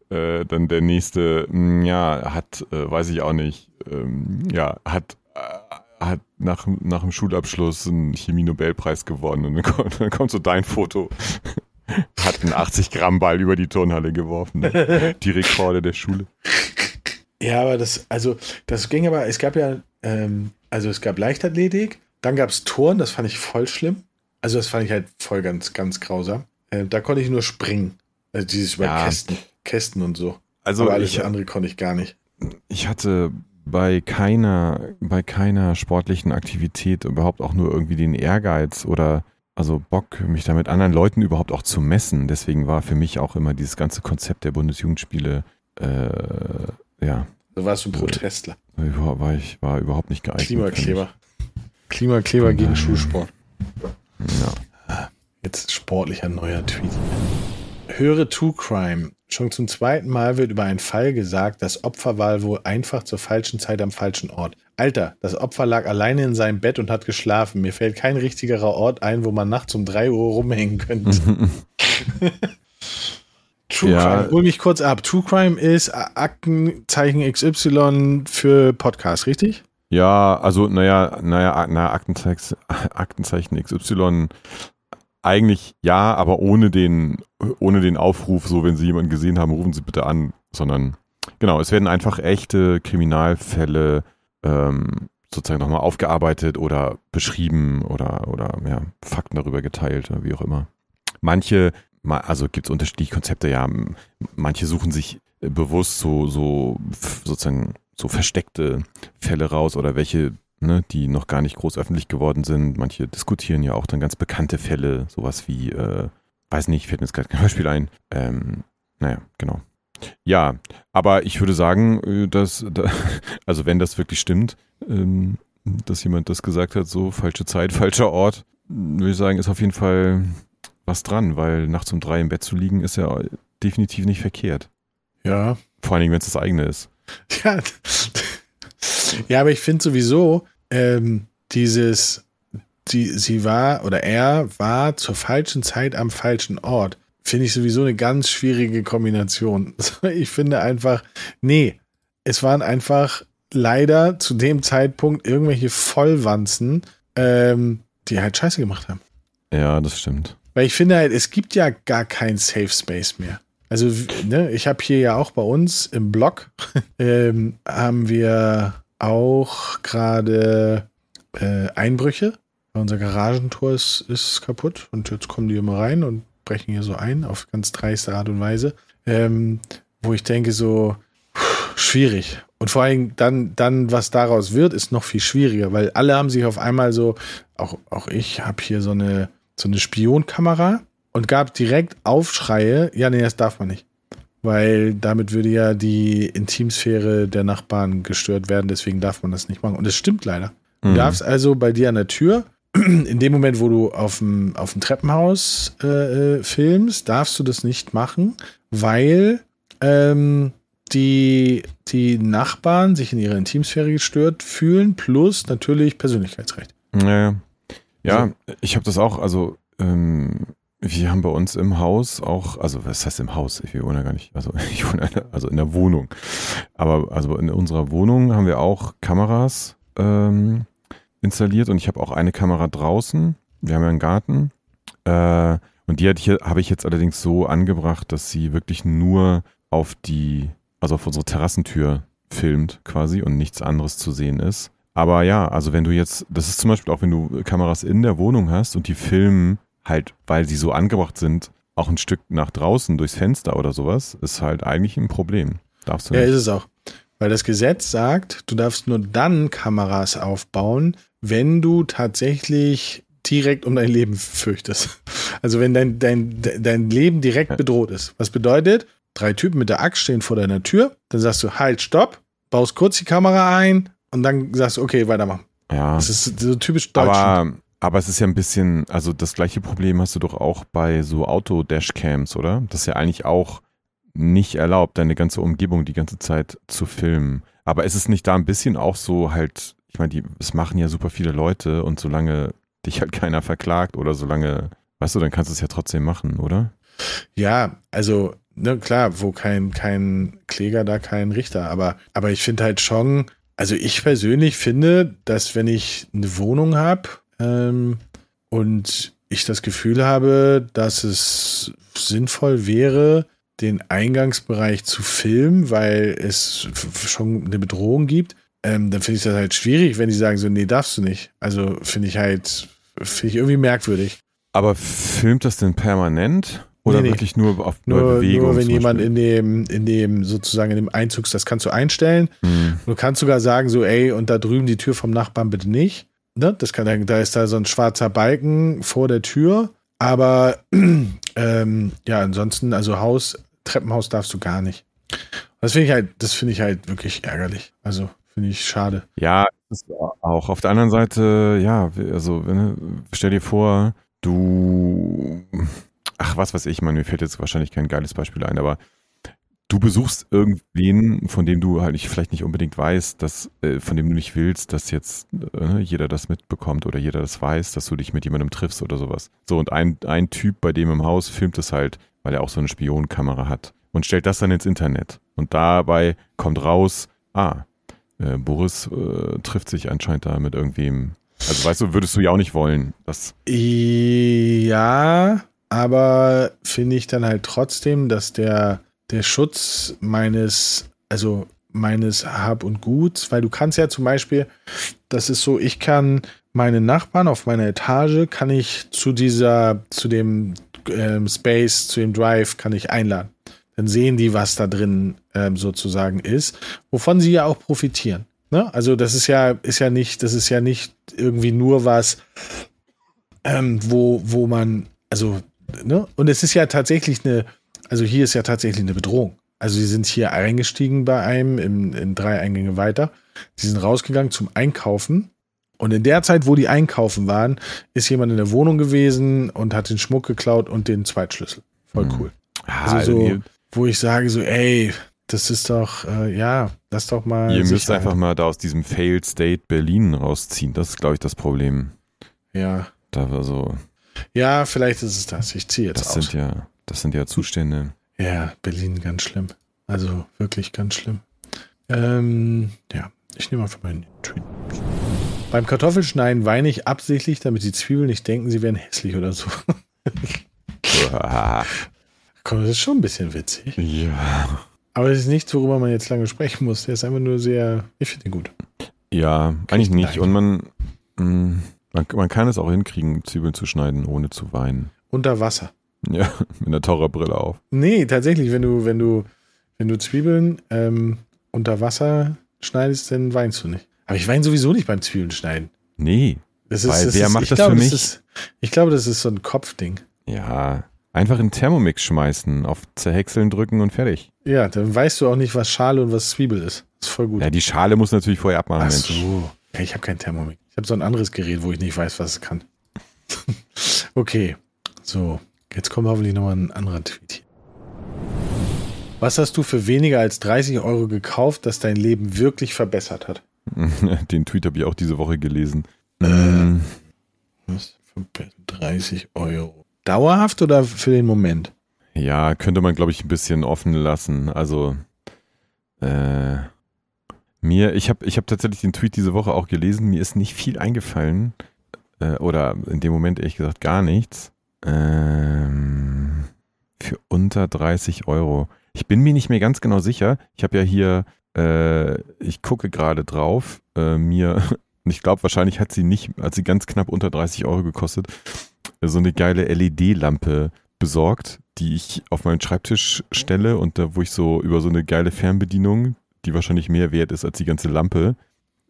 äh, dann der nächste, mh, hm, ja, hat, äh, weiß ich auch nicht, ähm, ja, hat äh, hat nach, nach dem Schulabschluss einen Chemie-Nobelpreis gewonnen und dann kommt, dann kommt so dein Foto. hat einen 80 Gramm Ball über die Turnhalle geworfen. Ne? Die Rekorde der Schule. Ja, aber das, also, das ging aber, es gab ja, ähm, also es gab Leichtathletik, dann gab es Turn, das fand ich voll schlimm. Also das fand ich halt voll ganz, ganz grausam. Äh, da konnte ich nur springen. Also dieses über ja. Kästen, Kästen und so. Also aber alles ich, andere konnte ich gar nicht. Ich hatte bei keiner, bei keiner sportlichen Aktivität überhaupt auch nur irgendwie den Ehrgeiz oder also Bock, mich da mit anderen Leuten überhaupt auch zu messen. Deswegen war für mich auch immer dieses ganze Konzept der Bundesjugendspiele äh, ja. Du warst ein Protestler. War, war ich war überhaupt nicht geeignet. Klimakleber. Klimakleber gegen Schulsport. Ja. Jetzt sportlicher neuer Tweet. Höre True Crime. Schon zum zweiten Mal wird über einen Fall gesagt, das Opfer war wohl einfach zur falschen Zeit am falschen Ort. Alter, das Opfer lag alleine in seinem Bett und hat geschlafen. Mir fällt kein richtigerer Ort ein, wo man nachts um 3 Uhr rumhängen könnte. True ja. Crime, hol mich kurz ab. True Crime ist Aktenzeichen XY für Podcast, richtig? Ja, also naja, naja, naja Aktenzeichen, Aktenzeichen XY eigentlich ja, aber ohne den, ohne den Aufruf, so wenn Sie jemanden gesehen haben, rufen Sie bitte an, sondern genau, es werden einfach echte Kriminalfälle ähm, sozusagen nochmal aufgearbeitet oder beschrieben oder, oder ja, Fakten darüber geteilt, wie auch immer. Manche also gibt es unterschiedliche Konzepte, ja. Manche suchen sich äh, bewusst so, so sozusagen so versteckte Fälle raus oder welche, ne, die noch gar nicht groß öffentlich geworden sind. Manche diskutieren ja auch dann ganz bekannte Fälle, sowas wie, äh, weiß nicht, fällt mir jetzt gerade kein Beispiel ein. Ähm, naja, genau. Ja, aber ich würde sagen, äh, dass, also wenn das wirklich stimmt, ähm, dass jemand das gesagt hat, so falsche Zeit, falscher Ort, würde ich sagen, ist auf jeden Fall was dran, weil nachts um drei im Bett zu liegen ist ja definitiv nicht verkehrt. Ja. Vor allen Dingen, wenn es das eigene ist. Ja, ja aber ich finde sowieso, ähm, dieses, die, sie war oder er war zur falschen Zeit am falschen Ort, finde ich sowieso eine ganz schwierige Kombination. Ich finde einfach, nee, es waren einfach leider zu dem Zeitpunkt irgendwelche Vollwanzen, ähm, die halt Scheiße gemacht haben. Ja, das stimmt. Weil ich finde halt, es gibt ja gar keinen Safe Space mehr. Also, ne, ich habe hier ja auch bei uns im Blog, ähm, haben wir auch gerade äh, Einbrüche. Unser Garagentor ist, ist kaputt und jetzt kommen die immer rein und brechen hier so ein auf ganz dreiste Art und Weise. Ähm, wo ich denke, so schwierig. Und vor allem dann, dann, was daraus wird, ist noch viel schwieriger, weil alle haben sich auf einmal so, auch, auch ich habe hier so eine, so eine Spionkamera und gab direkt Aufschreie, ja, nee, das darf man nicht. Weil damit würde ja die Intimsphäre der Nachbarn gestört werden, deswegen darf man das nicht machen. Und es stimmt leider. Du Mhm. darfst also bei dir an der Tür, in dem Moment, wo du auf dem, auf dem Treppenhaus äh, äh, filmst, darfst du das nicht machen, weil ähm, die, die Nachbarn sich in ihrer Intimsphäre gestört fühlen, plus natürlich Persönlichkeitsrecht. Ja, ja ich habe das auch, also ähm, wir haben bei uns im Haus auch, also was heißt im Haus? Ich wohne ja gar nicht, also ich wohne in der- also in der Wohnung. Aber also in unserer Wohnung haben wir auch Kameras ähm, installiert und ich habe auch eine Kamera draußen. Wir haben ja einen Garten. Äh, und die habe ich jetzt allerdings so angebracht, dass sie wirklich nur auf die, also auf unsere Terrassentür filmt quasi und nichts anderes zu sehen ist. Aber ja, also wenn du jetzt, das ist zum Beispiel auch, wenn du Kameras in der Wohnung hast und die filmen halt, weil sie so angebracht sind, auch ein Stück nach draußen durchs Fenster oder sowas, ist halt eigentlich ein Problem. Darfst du Ja, nicht. ist es auch. Weil das Gesetz sagt, du darfst nur dann Kameras aufbauen, wenn du tatsächlich direkt um dein Leben fürchtest. Also wenn dein, dein, dein Leben direkt Ja. bedroht ist. Was bedeutet, drei Typen mit der Axt stehen vor deiner Tür, dann sagst du, halt, stopp, baust kurz die Kamera ein und dann sagst du, okay, weitermachen. ja. Das ist so typisch deutsch. Aber, aber es ist ja ein bisschen, also das gleiche Problem hast du doch auch bei so Auto-Dashcams, oder? Das ist ja eigentlich auch nicht erlaubt, deine ganze Umgebung die ganze Zeit zu filmen. Aber ist es nicht da ein bisschen auch so halt, ich meine, die, es machen ja super viele Leute und solange dich halt keiner verklagt oder solange, weißt du, dann kannst du es ja trotzdem machen, oder? Ja, also, ne, klar, wo kein, kein Kläger, da kein Richter. Aber, aber ich finde halt schon, also ich persönlich finde, dass wenn ich eine Wohnung habe ähm, und ich das Gefühl habe, dass es sinnvoll wäre, den Eingangsbereich zu filmen, weil es schon eine Bedrohung gibt, ähm, dann finde ich das halt schwierig, wenn die sagen so, nee, darfst du nicht. Also finde ich halt, finde ich irgendwie merkwürdig. Aber filmt das denn permanent? Oder Nee, nee. wirklich nur auf Nur, Bewegung? nur wenn jemand in dem, in dem, sozusagen in dem Einzugs, das kannst du einstellen. Hm. Du kannst sogar sagen, so, ey, und da drüben die Tür vom Nachbarn bitte nicht. Ne? Das kann, da ist da so ein schwarzer Balken vor der Tür. Aber ähm, ja, ansonsten, also Haus, Treppenhaus darfst du gar nicht. Das finde ich halt, das finde ich halt wirklich ärgerlich. Also finde ich schade. Ja, auch. Auf der anderen Seite, ja, also stell dir vor, du, ach, was weiß ich, man, mir fällt jetzt wahrscheinlich kein geiles Beispiel ein, aber du besuchst irgendwen, von dem du halt nicht, vielleicht nicht unbedingt weißt, dass, äh, von dem du nicht willst, dass jetzt äh, jeder das mitbekommt oder jeder das weiß, dass du dich mit jemandem triffst oder sowas. So, und ein, ein Typ bei dem im Haus filmt es halt, weil er auch so eine Spionkamera hat und stellt das dann ins Internet. Und dabei kommt raus, ah, äh, Boris äh, trifft sich anscheinend da mit irgendwem. Also weißt du, würdest du ja auch nicht wollen. Das, Ja, aber finde ich dann halt trotzdem, dass der, der Schutz meines, also meines Hab und Guts, weil du kannst ja zum Beispiel, das ist so, ich kann meine Nachbarn auf meiner Etage, kann ich zu dieser, zu dem ähm, Space, zu dem Drive, kann ich einladen. Dann sehen die, was da drin ähm, sozusagen ist, wovon sie ja auch profitieren. Ne? Also das ist ja, ist ja nicht, das ist ja nicht irgendwie nur was, ähm, wo, wo man, also, ne? Und es ist ja tatsächlich eine, also hier ist ja tatsächlich eine Bedrohung. Also sie sind hier eingestiegen bei einem in, in drei Eingänge weiter. Sie sind rausgegangen zum Einkaufen. Und in der Zeit, wo die einkaufen waren, ist jemand in der Wohnung gewesen und hat den Schmuck geklaut und den Zweitschlüssel. Voll Mhm. cool. ah, Also so, wo ich sage so, ey, das ist doch, äh, ja, lass doch mal. ihr müsst einfach mal da aus diesem Failed State Berlin rausziehen. Das ist, glaube ich, das Problem. Ja. Da war so, Ja, vielleicht ist es das. Ich ziehe jetzt das aus. sind ja, das sind ja Zustände. Ja, Berlin ganz schlimm. Also wirklich ganz schlimm. Ähm, ja, ich nehme einfach meinen Tweet. Beim Kartoffelschneiden weine ich absichtlich, damit die Zwiebeln nicht denken, sie wären hässlich oder so. Komm, das ist schon ein bisschen witzig. ja. Aber es ist nichts, worüber man jetzt lange sprechen muss. Der ist einfach nur sehr, ich finde ihn gut. Ja, eigentlich ich nicht. Und man, mh, man, man kann es auch hinkriegen, Zwiebeln zu schneiden, ohne zu weinen. Unter Wasser. Ja, mit einer Taucherbrille auf. Nee, tatsächlich, wenn du, wenn du, wenn du Zwiebeln ähm, unter Wasser schneidest, dann weinst du nicht. Aber ich weine sowieso nicht beim Zwiebeln schneiden. Nee. Das ist, Weil das wer ist, macht das glaube, für das mich? Ist, ich glaube, das ist so ein Kopfding. Ja. Einfach in Thermomix schmeißen, auf Zerhäckseln drücken und fertig. Ja, dann weißt du auch nicht, was Schale und was Zwiebel ist. Das ist voll gut. Ja, die Schale muss natürlich vorher abmachen, Ach Mensch. so. Ja, ich habe kein Thermomix. Ich habe so ein anderes Gerät, wo ich nicht weiß, was es kann. okay. So, jetzt kommt hoffentlich nochmal ein anderer Tweet hier. Was hast du für weniger als 30 Euro gekauft, das dein Leben wirklich verbessert hat? Den Tweet habe ich auch diese Woche gelesen. Äh. Mm, Was für 30 Euro? Dauerhaft oder für den Moment? Ja, könnte man, glaube ich, ein bisschen offen lassen. Also, äh, mir, ich habe ich hab tatsächlich den Tweet diese Woche auch gelesen. Mir ist nicht viel eingefallen. Äh, oder in dem Moment ehrlich gesagt gar nichts. Ähm, für unter 30 Euro. Ich bin mir nicht mehr ganz genau sicher. Ich habe ja hier, äh, ich gucke gerade drauf, äh, mir, ich glaube, wahrscheinlich hat sie nicht, hat sie ganz knapp unter 30 Euro gekostet, äh, so eine geile LED-Lampe besorgt, die ich auf meinen Schreibtisch stelle und da, wo ich so über so eine geile Fernbedienung, die wahrscheinlich mehr wert ist als die ganze Lampe,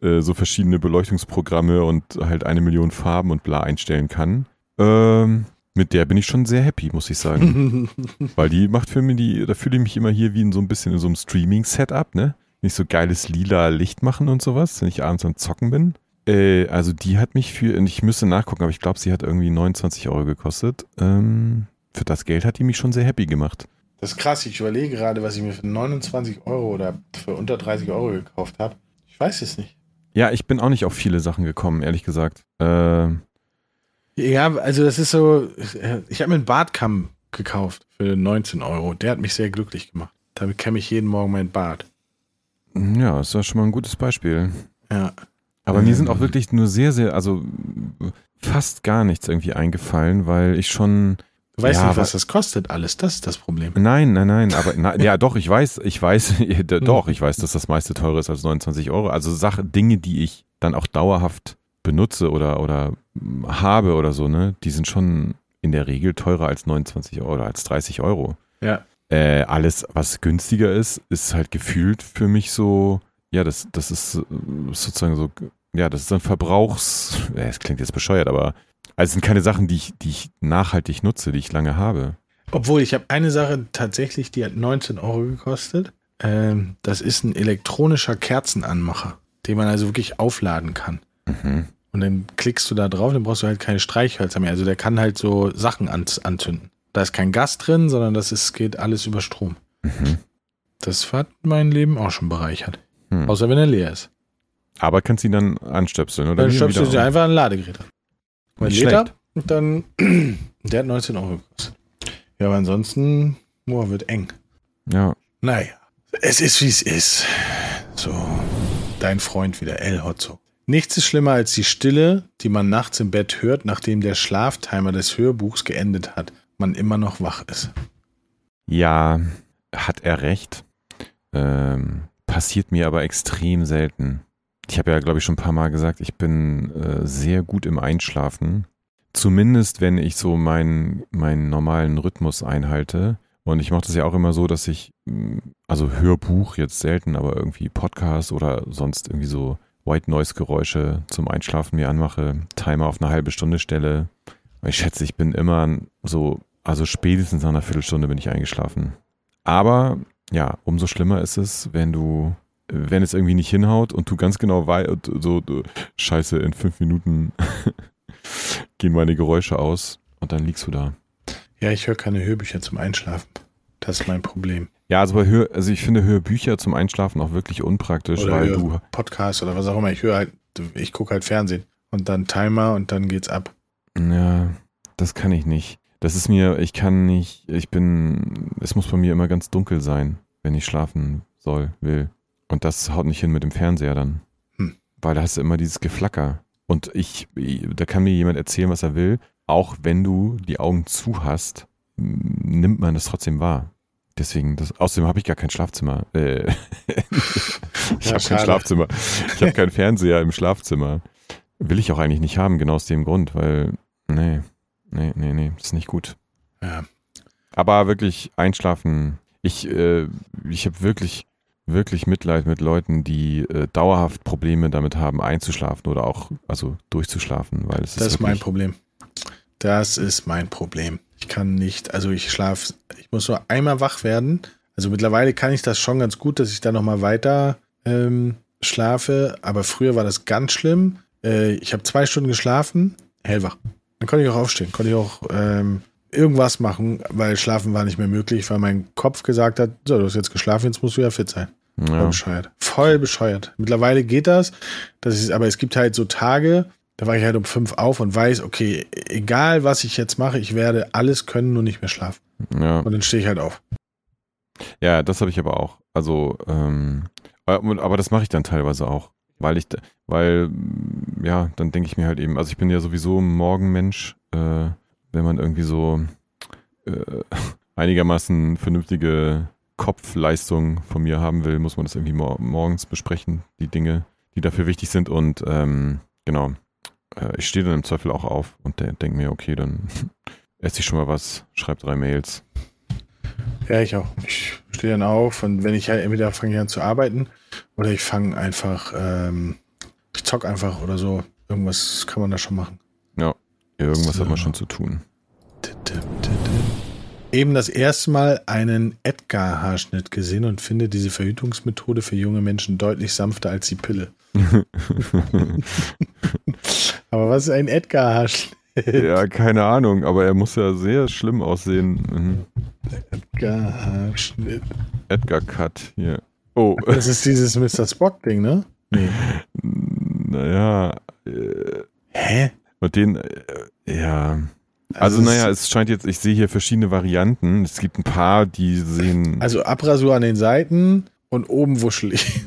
äh, so verschiedene Beleuchtungsprogramme und halt eine Million Farben und bla einstellen kann. Ähm, mit der bin ich schon sehr happy, muss ich sagen. Weil die macht für mich, die, da fühle ich mich immer hier wie in so ein bisschen in so einem Streaming-Setup, ne? Nicht so geiles lila Licht machen und sowas, wenn ich abends am Zocken bin. Äh, also die hat mich für, und ich müsste nachgucken, aber ich glaube, sie hat irgendwie 29 Euro gekostet. Ähm, für das Geld hat die mich schon sehr happy gemacht. Das ist krass. Ich überlege gerade, was ich mir für 29 Euro oder für unter 30 Euro gekauft habe. Ich weiß es nicht. Ja, ich bin auch nicht auf viele Sachen gekommen, ehrlich gesagt. Äh, Ja, also das ist so, ich habe mir einen Bartkamm gekauft für 19 Euro. Der hat mich sehr glücklich gemacht. Damit kämme ich jeden Morgen mein Bart. ja, ist ja schon mal ein gutes Beispiel. Ja. Aber mir sind Ähm. auch wirklich nur sehr, sehr, also fast gar nichts irgendwie eingefallen, weil ich schon. Du weißt Ja, nicht, was das kostet alles. Das ist das Problem. Nein, nein, nein, aber na, ja, doch, ich weiß, ich weiß, doch, ich weiß, dass das meiste teurer ist als 29 Euro. Also Sache, Dinge, die ich dann auch dauerhaft benutze oder, oder habe oder so, ne, die sind schon in der Regel teurer als 29 Euro oder als 30 Euro. Ja. Äh, alles, was günstiger ist, ist halt gefühlt für mich so, ja, das, das ist äh, sozusagen so, ja, das ist ein Verbrauchs, es klingt jetzt bescheuert, aber also es sind keine Sachen, die ich, die ich nachhaltig nutze, die ich lange habe. Obwohl, ich habe eine Sache tatsächlich, die hat 19 Euro gekostet. Ähm, das ist ein elektronischer Kerzenanmacher, den man also wirklich aufladen kann. Mhm. Und dann klickst du da drauf, dann brauchst du halt keine Streichhölzer mehr. Also der kann halt so Sachen an, anzünden. Da ist kein Gas drin, sondern das ist, geht alles über Strom. Mhm. Das hat mein Leben auch schon bereichert. Hm. Außer wenn er leer ist. Aber kannst du ihn dann anstöpseln, oder? Dann stöpselst du dir einfach ein Ladegerät an. Man Nicht lädt er schlecht. und dann, der hat 19 Euro gekostet. Ja, aber ansonsten, boah, wird eng. Ja, Naja, es ist wie es ist. So, dein Freund wieder, El Hotzo. Nichts ist schlimmer als die Stille, die man nachts im Bett hört, nachdem der Schlaftimer des Hörbuchs geendet hat. Man immer noch wach ist. ja, hat er recht. Ähm, passiert mir aber extrem selten. Ich habe ja, glaube ich, schon ein paar Mal gesagt, ich bin äh, sehr gut im Einschlafen. Zumindest, wenn ich so meinen, meinen normalen Rhythmus einhalte. Und ich mache das ja auch immer so, dass ich, mh, also Hörbuch jetzt selten, aber irgendwie Podcast oder sonst irgendwie so White Noise Geräusche zum Einschlafen mir anmache, Timer auf eine halbe Stunde stelle. Ich schätze, ich bin immer so, also spätestens nach einer Viertelstunde bin ich eingeschlafen. Aber ja, umso schlimmer ist es, wenn du, wenn es irgendwie nicht hinhaut und du ganz genau weißt, so, so, scheiße, in fünf Minuten gehen meine Geräusche aus und dann liegst du da. Ja, ich höre keine Hörbücher zum Einschlafen. Das ist mein Problem. Ja, also bei Hör, also ich finde Hörbücher zum Einschlafen auch wirklich unpraktisch, Oder weil du, Podcast oder was auch immer. Ich höre halt, ich gucke halt Fernsehen. Und dann Timer und dann geht's ab. ja, das kann ich nicht. Das ist mir, ich kann nicht, ich bin, es muss bei mir immer ganz dunkel sein, wenn ich schlafen soll, will. Und das haut nicht hin mit dem Fernseher dann. Hm. Weil da hast du immer dieses Geflacker. Und ich, da kann mir jemand erzählen, was er will. Auch wenn du die Augen zu hast, nimmt man das trotzdem wahr. Deswegen, das, außerdem habe ich gar kein Schlafzimmer. Äh, ich ja, habe kein Schlafzimmer. Ich habe keinen Fernseher im Schlafzimmer. Will ich auch eigentlich nicht haben, genau aus dem Grund, weil, nee, nee, nee, nee, das ist nicht gut. Ja. Aber wirklich einschlafen. Ich, äh, ich habe wirklich, wirklich Mitleid mit Leuten, die äh, dauerhaft Probleme damit haben, einzuschlafen oder auch, also durchzuschlafen, weil es das ist. Das ist mein Problem. Das ist mein Problem. Ich kann nicht, also ich schlafe, ich muss nur einmal wach werden. Also mittlerweile kann ich das schon ganz gut, dass ich da nochmal weiter ähm, schlafe. Aber früher war das ganz schlimm. Äh, ich habe zwei Stunden geschlafen, hellwach. Dann konnte ich auch aufstehen, konnte ich auch ähm, irgendwas machen, weil schlafen war nicht mehr möglich, weil mein Kopf gesagt hat, so, du hast jetzt geschlafen, jetzt musst du ja fit sein. Ja. Voll bescheuert. Voll bescheuert. Mittlerweile geht das, das ist, aber es gibt halt so Tage, da war ich halt um fünf auf und weiß, okay, egal was ich jetzt mache, ich werde alles können, nur nicht mehr schlafen. Ja. Und dann stehe ich halt auf. Ja, das habe ich aber auch. Also, ähm, aber das mache ich dann teilweise auch, weil ich, weil, ja, dann denke ich mir halt eben, also ich bin ja sowieso ein Morgenmensch, äh, wenn man irgendwie so äh, einigermaßen vernünftige Kopfleistung von mir haben will, muss man das irgendwie mor morgens besprechen, die Dinge, die dafür wichtig sind und ähm, genau, äh, ich stehe dann im Zweifel auch auf und de denke mir, okay, dann esse ich schon mal was, schreibe drei Mails. Ja, ich auch. Ich stehe dann auf und wenn ich halt entweder fange ich an zu arbeiten oder ich fange einfach, ähm, ich zock einfach oder so. Irgendwas kann man da schon machen. Ja, irgendwas so. hat man schon zu tun. Eben das erste Mal einen Edgar-Haarschnitt gesehen und finde diese Verhütungsmethode für junge Menschen deutlich sanfter als die Pille. aber was ist ein Edgar-Haarschnitt? Ja, keine Ahnung, aber er muss ja sehr schlimm aussehen. Mhm. Edgar-Haarschnitt. Edgar-Cut, hier. Oh. Das ist dieses Mr. Spock-Ding, ne? Nee. Naja. Äh, Hä? Und den, äh, ja. Also, also naja, es scheint jetzt, ich sehe hier verschiedene Varianten. Es gibt ein paar, die sehen. Also Abrasur an den Seiten und oben wuschelig.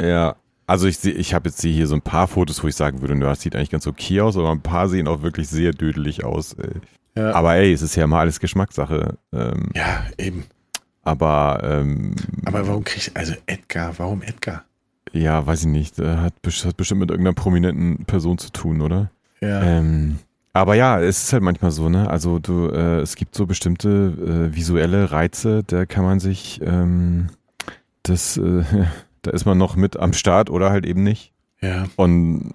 Ja, also ich sehe, ich habe jetzt hier so ein paar Fotos, wo ich sagen würde, das sieht eigentlich ganz okay aus, aber ein paar sehen auch wirklich sehr dödelig aus. Ja. Aber ey, es ist ja mal alles Geschmackssache. Ähm, ja, eben. Aber ähm, aber warum krieg ich also Edgar? Warum Edgar? Ja, weiß ich nicht. Hat, hat bestimmt mit irgendeiner prominenten Person zu tun, oder? Ja. Ähm, aber ja, es ist halt manchmal so, ne? Also du, äh, es gibt so bestimmte äh, visuelle Reize, da kann man sich ähm, das äh, Da ist man noch mit am Start oder halt eben nicht. Ja. Und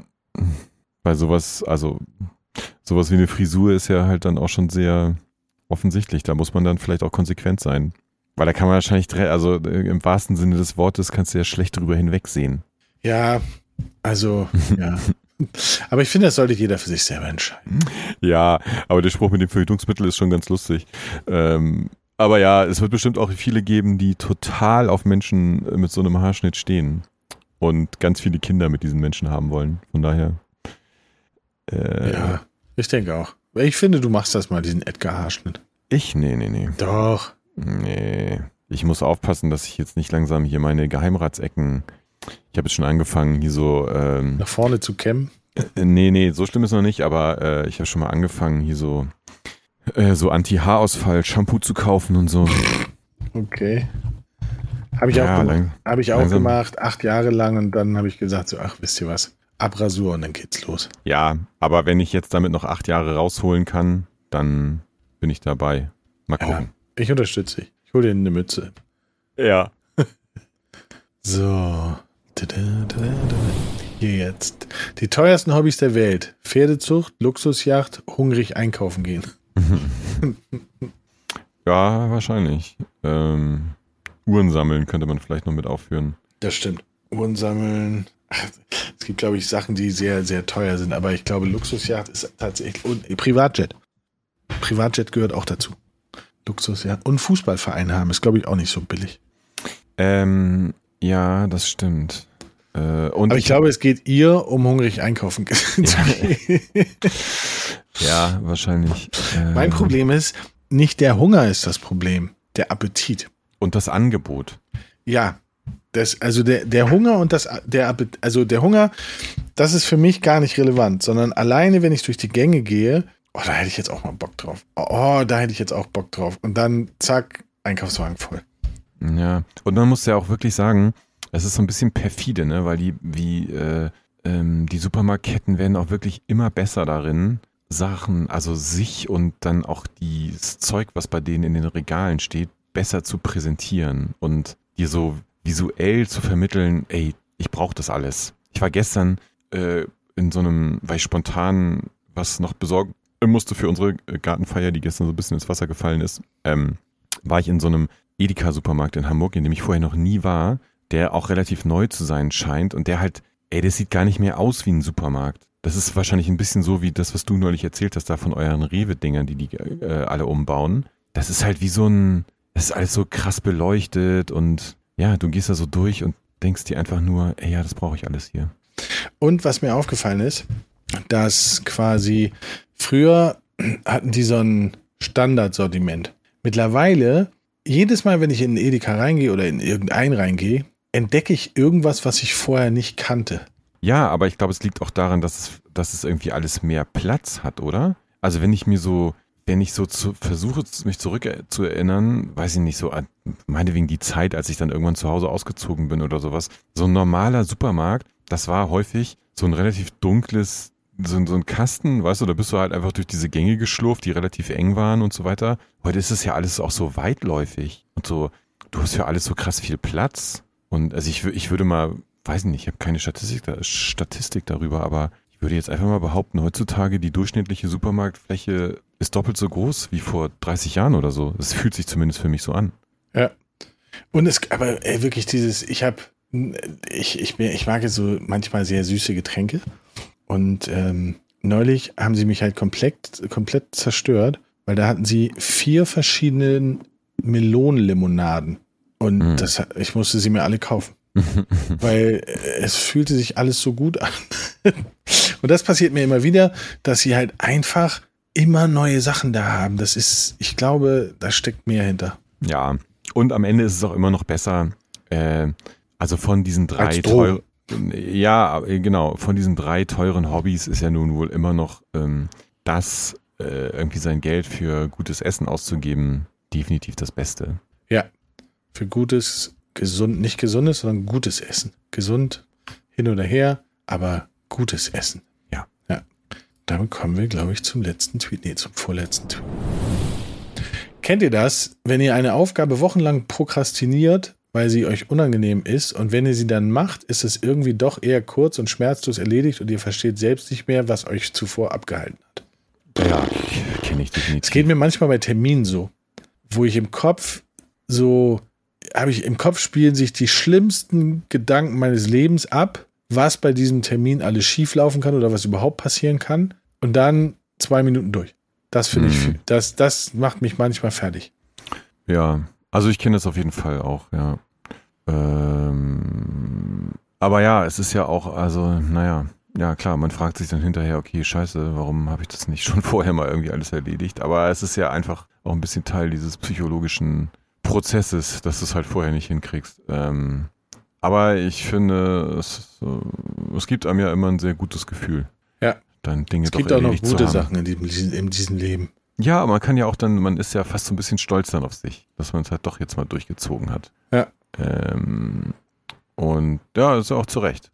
bei sowas, also sowas wie eine Frisur ist ja halt dann auch schon sehr offensichtlich. Da muss man dann vielleicht auch konsequent sein. Weil da kann man wahrscheinlich, also äh, im wahrsten Sinne des Wortes kannst du ja schlecht drüber hinwegsehen. Ja, also, ja. aber ich finde, das sollte jeder für sich selber entscheiden. Ja, aber der Spruch mit dem Verhütungsmittel ist schon ganz lustig. Ähm, aber ja, es wird bestimmt auch viele geben, die total auf Menschen mit so einem Haarschnitt stehen und ganz viele Kinder mit diesen Menschen haben wollen. Von daher. Äh, ja, ich denke auch. Ich finde, du machst das mal, diesen Edgar-Haarschnitt. Ich? Nee, nee, nee. Doch. Nee. Ich muss aufpassen, dass ich jetzt nicht langsam hier meine Geheimratsecken. Ich habe jetzt schon angefangen, hier so. Ähm, Nach vorne zu kämmen? Äh, nee, nee, so schlimm ist noch nicht, aber äh, ich habe schon mal angefangen, hier so äh, so Anti-Haarausfall-Shampoo zu kaufen und so. Okay. Habe ich, ja, auch, lang, hab ich auch gemacht, acht Jahre lang und dann habe ich gesagt, so, ach, wisst ihr was, Abrasur und dann geht's los. Ja, aber wenn ich jetzt damit noch acht Jahre rausholen kann, dann bin ich dabei. Mal gucken. Ja, ich unterstütze dich. Ich hole dir eine Mütze. Ja. so. Hier jetzt. Die teuersten Hobbys der Welt. Pferdezucht, Luxusjacht, hungrig einkaufen gehen. ja, wahrscheinlich. Ähm, Uhren sammeln könnte man vielleicht noch mit aufführen. Das stimmt. Uhren sammeln. Es gibt, glaube ich, Sachen, die sehr, sehr teuer sind, aber ich glaube, Luxusjacht ist tatsächlich. Und Privatjet. Privatjet gehört auch dazu. Luxusjacht. Und Fußballverein haben ist, glaube ich, auch nicht so billig. Ähm, ja, das stimmt. Äh, aber ich, ich glaube, es geht ihr um hungrig einkaufen gehen. Ja, wahrscheinlich. Mein ähm. Problem ist, nicht der Hunger ist das Problem, der Appetit. Und das Angebot. Ja, das, also der, der Hunger und das, der also der Hunger das ist für mich gar nicht relevant, sondern alleine, wenn ich durch die Gänge gehe, oh, da hätte ich jetzt auch mal Bock drauf. Oh, da hätte ich jetzt auch Bock drauf. Und dann, zack, Einkaufswagen voll. Ja, und man muss ja auch wirklich sagen, es ist so ein bisschen perfide, ne? weil die, wie, äh, ähm, die Supermarktketten werden auch wirklich immer besser darin, Sachen, also sich und dann auch das Zeug, was bei denen in den Regalen steht, besser zu präsentieren und dir so visuell zu vermitteln, ey, ich brauche das alles. Ich war gestern äh, in so einem, weil ich spontan was noch besorgen musste für unsere Gartenfeier, die gestern so ein bisschen ins Wasser gefallen ist, ähm, war ich in so einem Edeka-Supermarkt in Hamburg, in dem ich vorher noch nie war, der auch relativ neu zu sein scheint und der halt, ey, das sieht gar nicht mehr aus wie ein Supermarkt. Das ist wahrscheinlich ein bisschen so wie das, was du neulich erzählt hast, da von euren Rewe-Dingern, die die äh, alle umbauen. Das ist halt wie so ein, das ist alles so krass beleuchtet und ja, du gehst da so durch und denkst dir einfach nur, ey, ja, das brauche ich alles hier. Und was mir aufgefallen ist, dass quasi früher hatten die so ein Standardsortiment. Mittlerweile, jedes Mal, wenn ich in Edeka reingehe oder in irgendein reingehe, entdecke ich irgendwas, was ich vorher nicht kannte. Ja, aber ich glaube, es liegt auch daran, dass es, dass es irgendwie alles mehr Platz hat, oder? Also wenn ich mir so wenn ich so zu, versuche, mich zurück zu erinnern, weiß ich nicht, so meinetwegen die Zeit, als ich dann irgendwann zu Hause ausgezogen bin oder sowas. So ein normaler Supermarkt, das war häufig so ein relativ dunkles, so, so ein Kasten, weißt du, da bist du halt einfach durch diese Gänge geschlurft, die relativ eng waren und so weiter. Heute ist es ja alles auch so weitläufig und so, du hast für alles so krass viel Platz. Und also ich, ich würde mal, weiß nicht, ich habe keine Statistik, Statistik darüber, aber ich würde jetzt einfach mal behaupten, heutzutage die durchschnittliche Supermarktfläche ist doppelt so groß wie vor 30 Jahren oder so. Das fühlt sich zumindest für mich so an. Ja. Und es, aber ey, wirklich dieses, ich habe, ich, ich, ich mag so manchmal sehr süße Getränke. Und ähm, neulich haben sie mich halt komplett, komplett zerstört, weil da hatten sie vier verschiedene Melonenlimonaden. Und mhm. das, ich musste sie mir alle kaufen. weil es fühlte sich alles so gut an. Und das passiert mir immer wieder, dass sie halt einfach immer neue Sachen da haben. Das ist, ich glaube, da steckt mehr hinter. Ja, und am Ende ist es auch immer noch besser, äh, also von diesen drei teuren, ja, genau, von diesen drei teuren Hobbys ist ja nun wohl immer noch ähm, das, äh, irgendwie sein Geld für gutes Essen auszugeben, definitiv das Beste. Ja, für gutes, gesund, nicht gesundes, sondern gutes Essen. Gesund hin oder her, aber gutes Essen. Damit kommen wir, glaube ich, zum letzten Tweet. Nee, zum vorletzten Tweet. Kennt ihr das, wenn ihr eine Aufgabe wochenlang prokrastiniert, weil sie euch unangenehm ist und wenn ihr sie dann macht, ist es irgendwie doch eher kurz und schmerzlos erledigt und ihr versteht selbst nicht mehr, was euch zuvor abgehalten hat? Ja, kenne ich definitiv. Es geht mir manchmal bei Terminen so, wo ich im Kopf so, habe ich im Kopf spielen sich die schlimmsten Gedanken meines Lebens ab was bei diesem Termin alles schieflaufen kann oder was überhaupt passieren kann und dann zwei Minuten durch. Das finde hm. ich, das, das macht mich manchmal fertig. Ja, also ich kenne das auf jeden Fall auch, ja. Ähm, aber ja, es ist ja auch, also, naja, ja klar, man fragt sich dann hinterher, okay, scheiße, warum habe ich das nicht schon vorher mal irgendwie alles erledigt? Aber es ist ja einfach auch ein bisschen Teil dieses psychologischen Prozesses, dass du es halt vorher nicht hinkriegst. Ähm, aber ich finde, es, es gibt einem ja immer ein sehr gutes Gefühl. Ja. Dann Dinge es gibt auch noch gute Sachen in diesem, in diesem Leben. Ja, man kann ja auch dann, man ist ja fast so ein bisschen stolz dann auf sich, dass man es halt doch jetzt mal durchgezogen hat. Ja. Ähm, und ja, das ist auch zu Recht.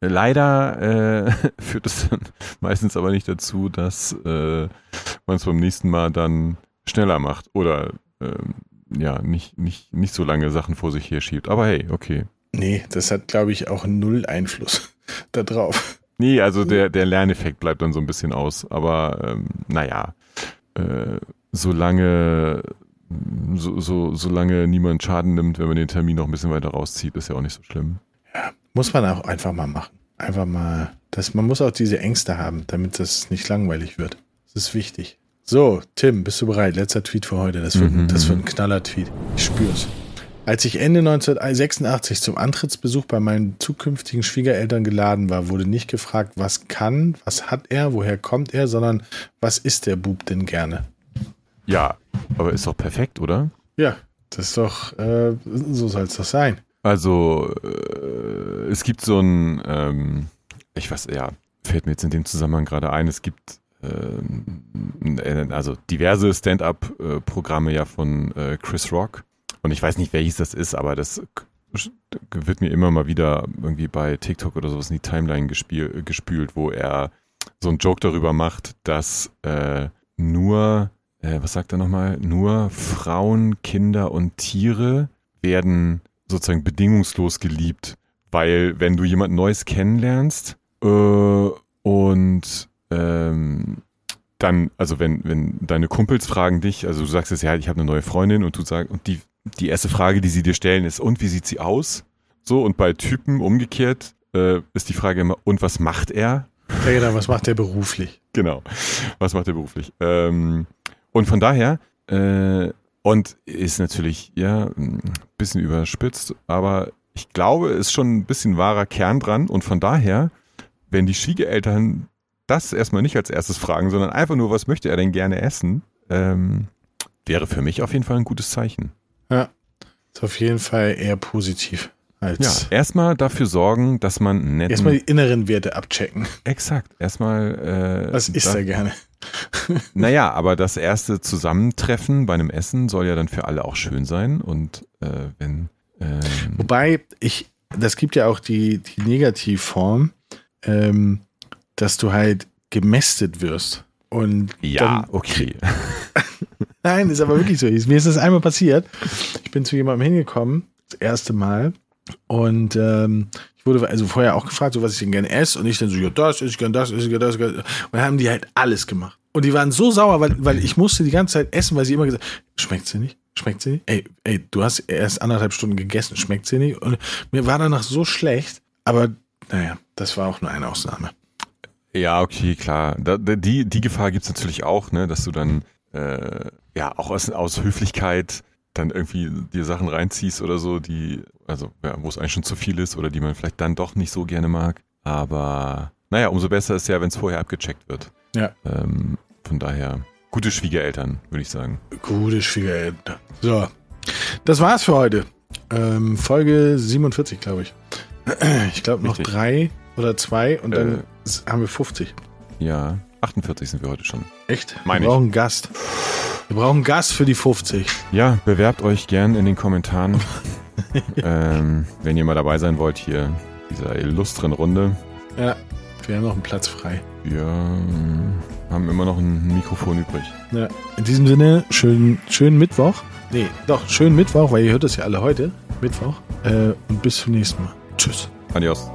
Leider äh, führt es dann meistens aber nicht dazu, dass äh, man es beim nächsten Mal dann schneller macht oder ähm, ja, nicht, nicht, nicht so lange Sachen vor sich her schiebt. Aber hey, okay, Nee, das hat, glaube ich, auch null Einfluss darauf. Nee, also der, der Lerneffekt bleibt dann so ein bisschen aus. Aber ähm, naja, äh, solange, so, so, solange niemand Schaden nimmt, wenn man den Termin noch ein bisschen weiter rauszieht, ist ja auch nicht so schlimm. Ja, muss man auch einfach mal machen. Einfach mal, das, man muss auch diese Ängste haben, damit das nicht langweilig wird. Das ist wichtig. So, Tim, bist du bereit? Letzter Tweet für heute. Das wird, mhm. das wird ein Knaller-Tweet. Ich spür's. Als ich Ende 1986 zum Antrittsbesuch bei meinen zukünftigen Schwiegereltern geladen war, wurde nicht gefragt, was kann, was hat er, woher kommt er, sondern was ist der Bub denn gerne? Ja, aber ist doch perfekt, oder? Ja, das ist doch, äh, so soll es doch sein. Also, äh, es gibt so ein, ähm, ich weiß, ja, fällt mir jetzt in dem Zusammenhang gerade ein, es gibt äh, also diverse Stand-up-Programme ja von äh, Chris Rock. Und ich weiß nicht, welches das ist, aber das wird mir immer mal wieder irgendwie bei TikTok oder sowas in die Timeline gespiel, gespült, wo er so einen Joke darüber macht, dass äh, nur, äh, was sagt er nochmal, nur Frauen, Kinder und Tiere werden sozusagen bedingungslos geliebt, weil wenn du jemand Neues kennenlernst äh, und ähm, dann, also wenn, wenn deine Kumpels fragen dich, also du sagst jetzt, ja, ich habe eine neue Freundin und du sagst, und die, die erste Frage, die sie dir stellen, ist, und wie sieht sie aus? So, und bei Typen umgekehrt äh, ist die Frage immer, und was macht er? Ja, genau, was macht er beruflich? Genau, was macht er beruflich? Ähm, und von daher, äh, und ist natürlich, ja, ein bisschen überspitzt, aber ich glaube, ist schon ein bisschen wahrer Kern dran und von daher, wenn die Schwiegereltern das erstmal nicht als erstes fragen, sondern einfach nur, was möchte er denn gerne essen, ähm, wäre für mich auf jeden Fall ein gutes Zeichen. Ja, ist auf jeden Fall eher positiv. Als ja, erstmal dafür sorgen, dass man nett. Erstmal die inneren Werte abchecken. Exakt. Erstmal. Äh, Was isst er gerne? naja, aber das erste Zusammentreffen bei einem Essen soll ja dann für alle auch schön sein. Und äh, wenn. Ähm Wobei, ich, das gibt ja auch die, die Negativform. Ähm, dass du halt gemästet wirst. Und ja, okay. Nein, ist aber wirklich so. Mir ist das einmal passiert. Ich bin zu jemandem hingekommen, das erste Mal. Und ähm, ich wurde also vorher auch gefragt, so was ich denn gerne esse. Und ich dann so, ja, das, ich gerne das, ich gerne das. Und dann haben die halt alles gemacht. Und die waren so sauer, weil, weil ich musste die ganze Zeit essen, weil sie immer gesagt schmeckt sie nicht? Schmeckt sie nicht? Ey, ey, du hast erst anderthalb Stunden gegessen, schmeckt sie nicht? Und mir war danach so schlecht. Aber naja, das war auch nur eine Ausnahme. Ja, okay, klar. Da, die, die Gefahr gibt's natürlich auch, ne, dass du dann äh, ja auch aus, aus Höflichkeit dann irgendwie dir Sachen reinziehst oder so, die, also ja, wo es eigentlich schon zu viel ist oder die man vielleicht dann doch nicht so gerne mag. Aber naja, umso besser ist ja, wenn es vorher abgecheckt wird. Ja. Ähm, von daher, gute Schwiegereltern, würde ich sagen. Gute Schwiegereltern. So, das war's für heute. Ähm, Folge 47, glaube ich. Ich glaube noch drei oder zwei und dann äh, haben wir 50. Ja, 48 sind wir heute schon. Echt? Meine wir brauchen einen Gast. Wir brauchen einen Gast für die 50. Ja, bewerbt euch gern in den Kommentaren, ähm, wenn ihr mal dabei sein wollt hier dieser illustren Runde. Ja, wir haben noch einen Platz frei. Wir haben immer noch ein Mikrofon übrig. Ja, in diesem Sinne, schönen, schönen Mittwoch. Nee, doch, schönen Mittwoch, weil ihr hört es ja alle heute. Mittwoch. Äh, und bis zum nächsten Mal. Tschüss. Adios.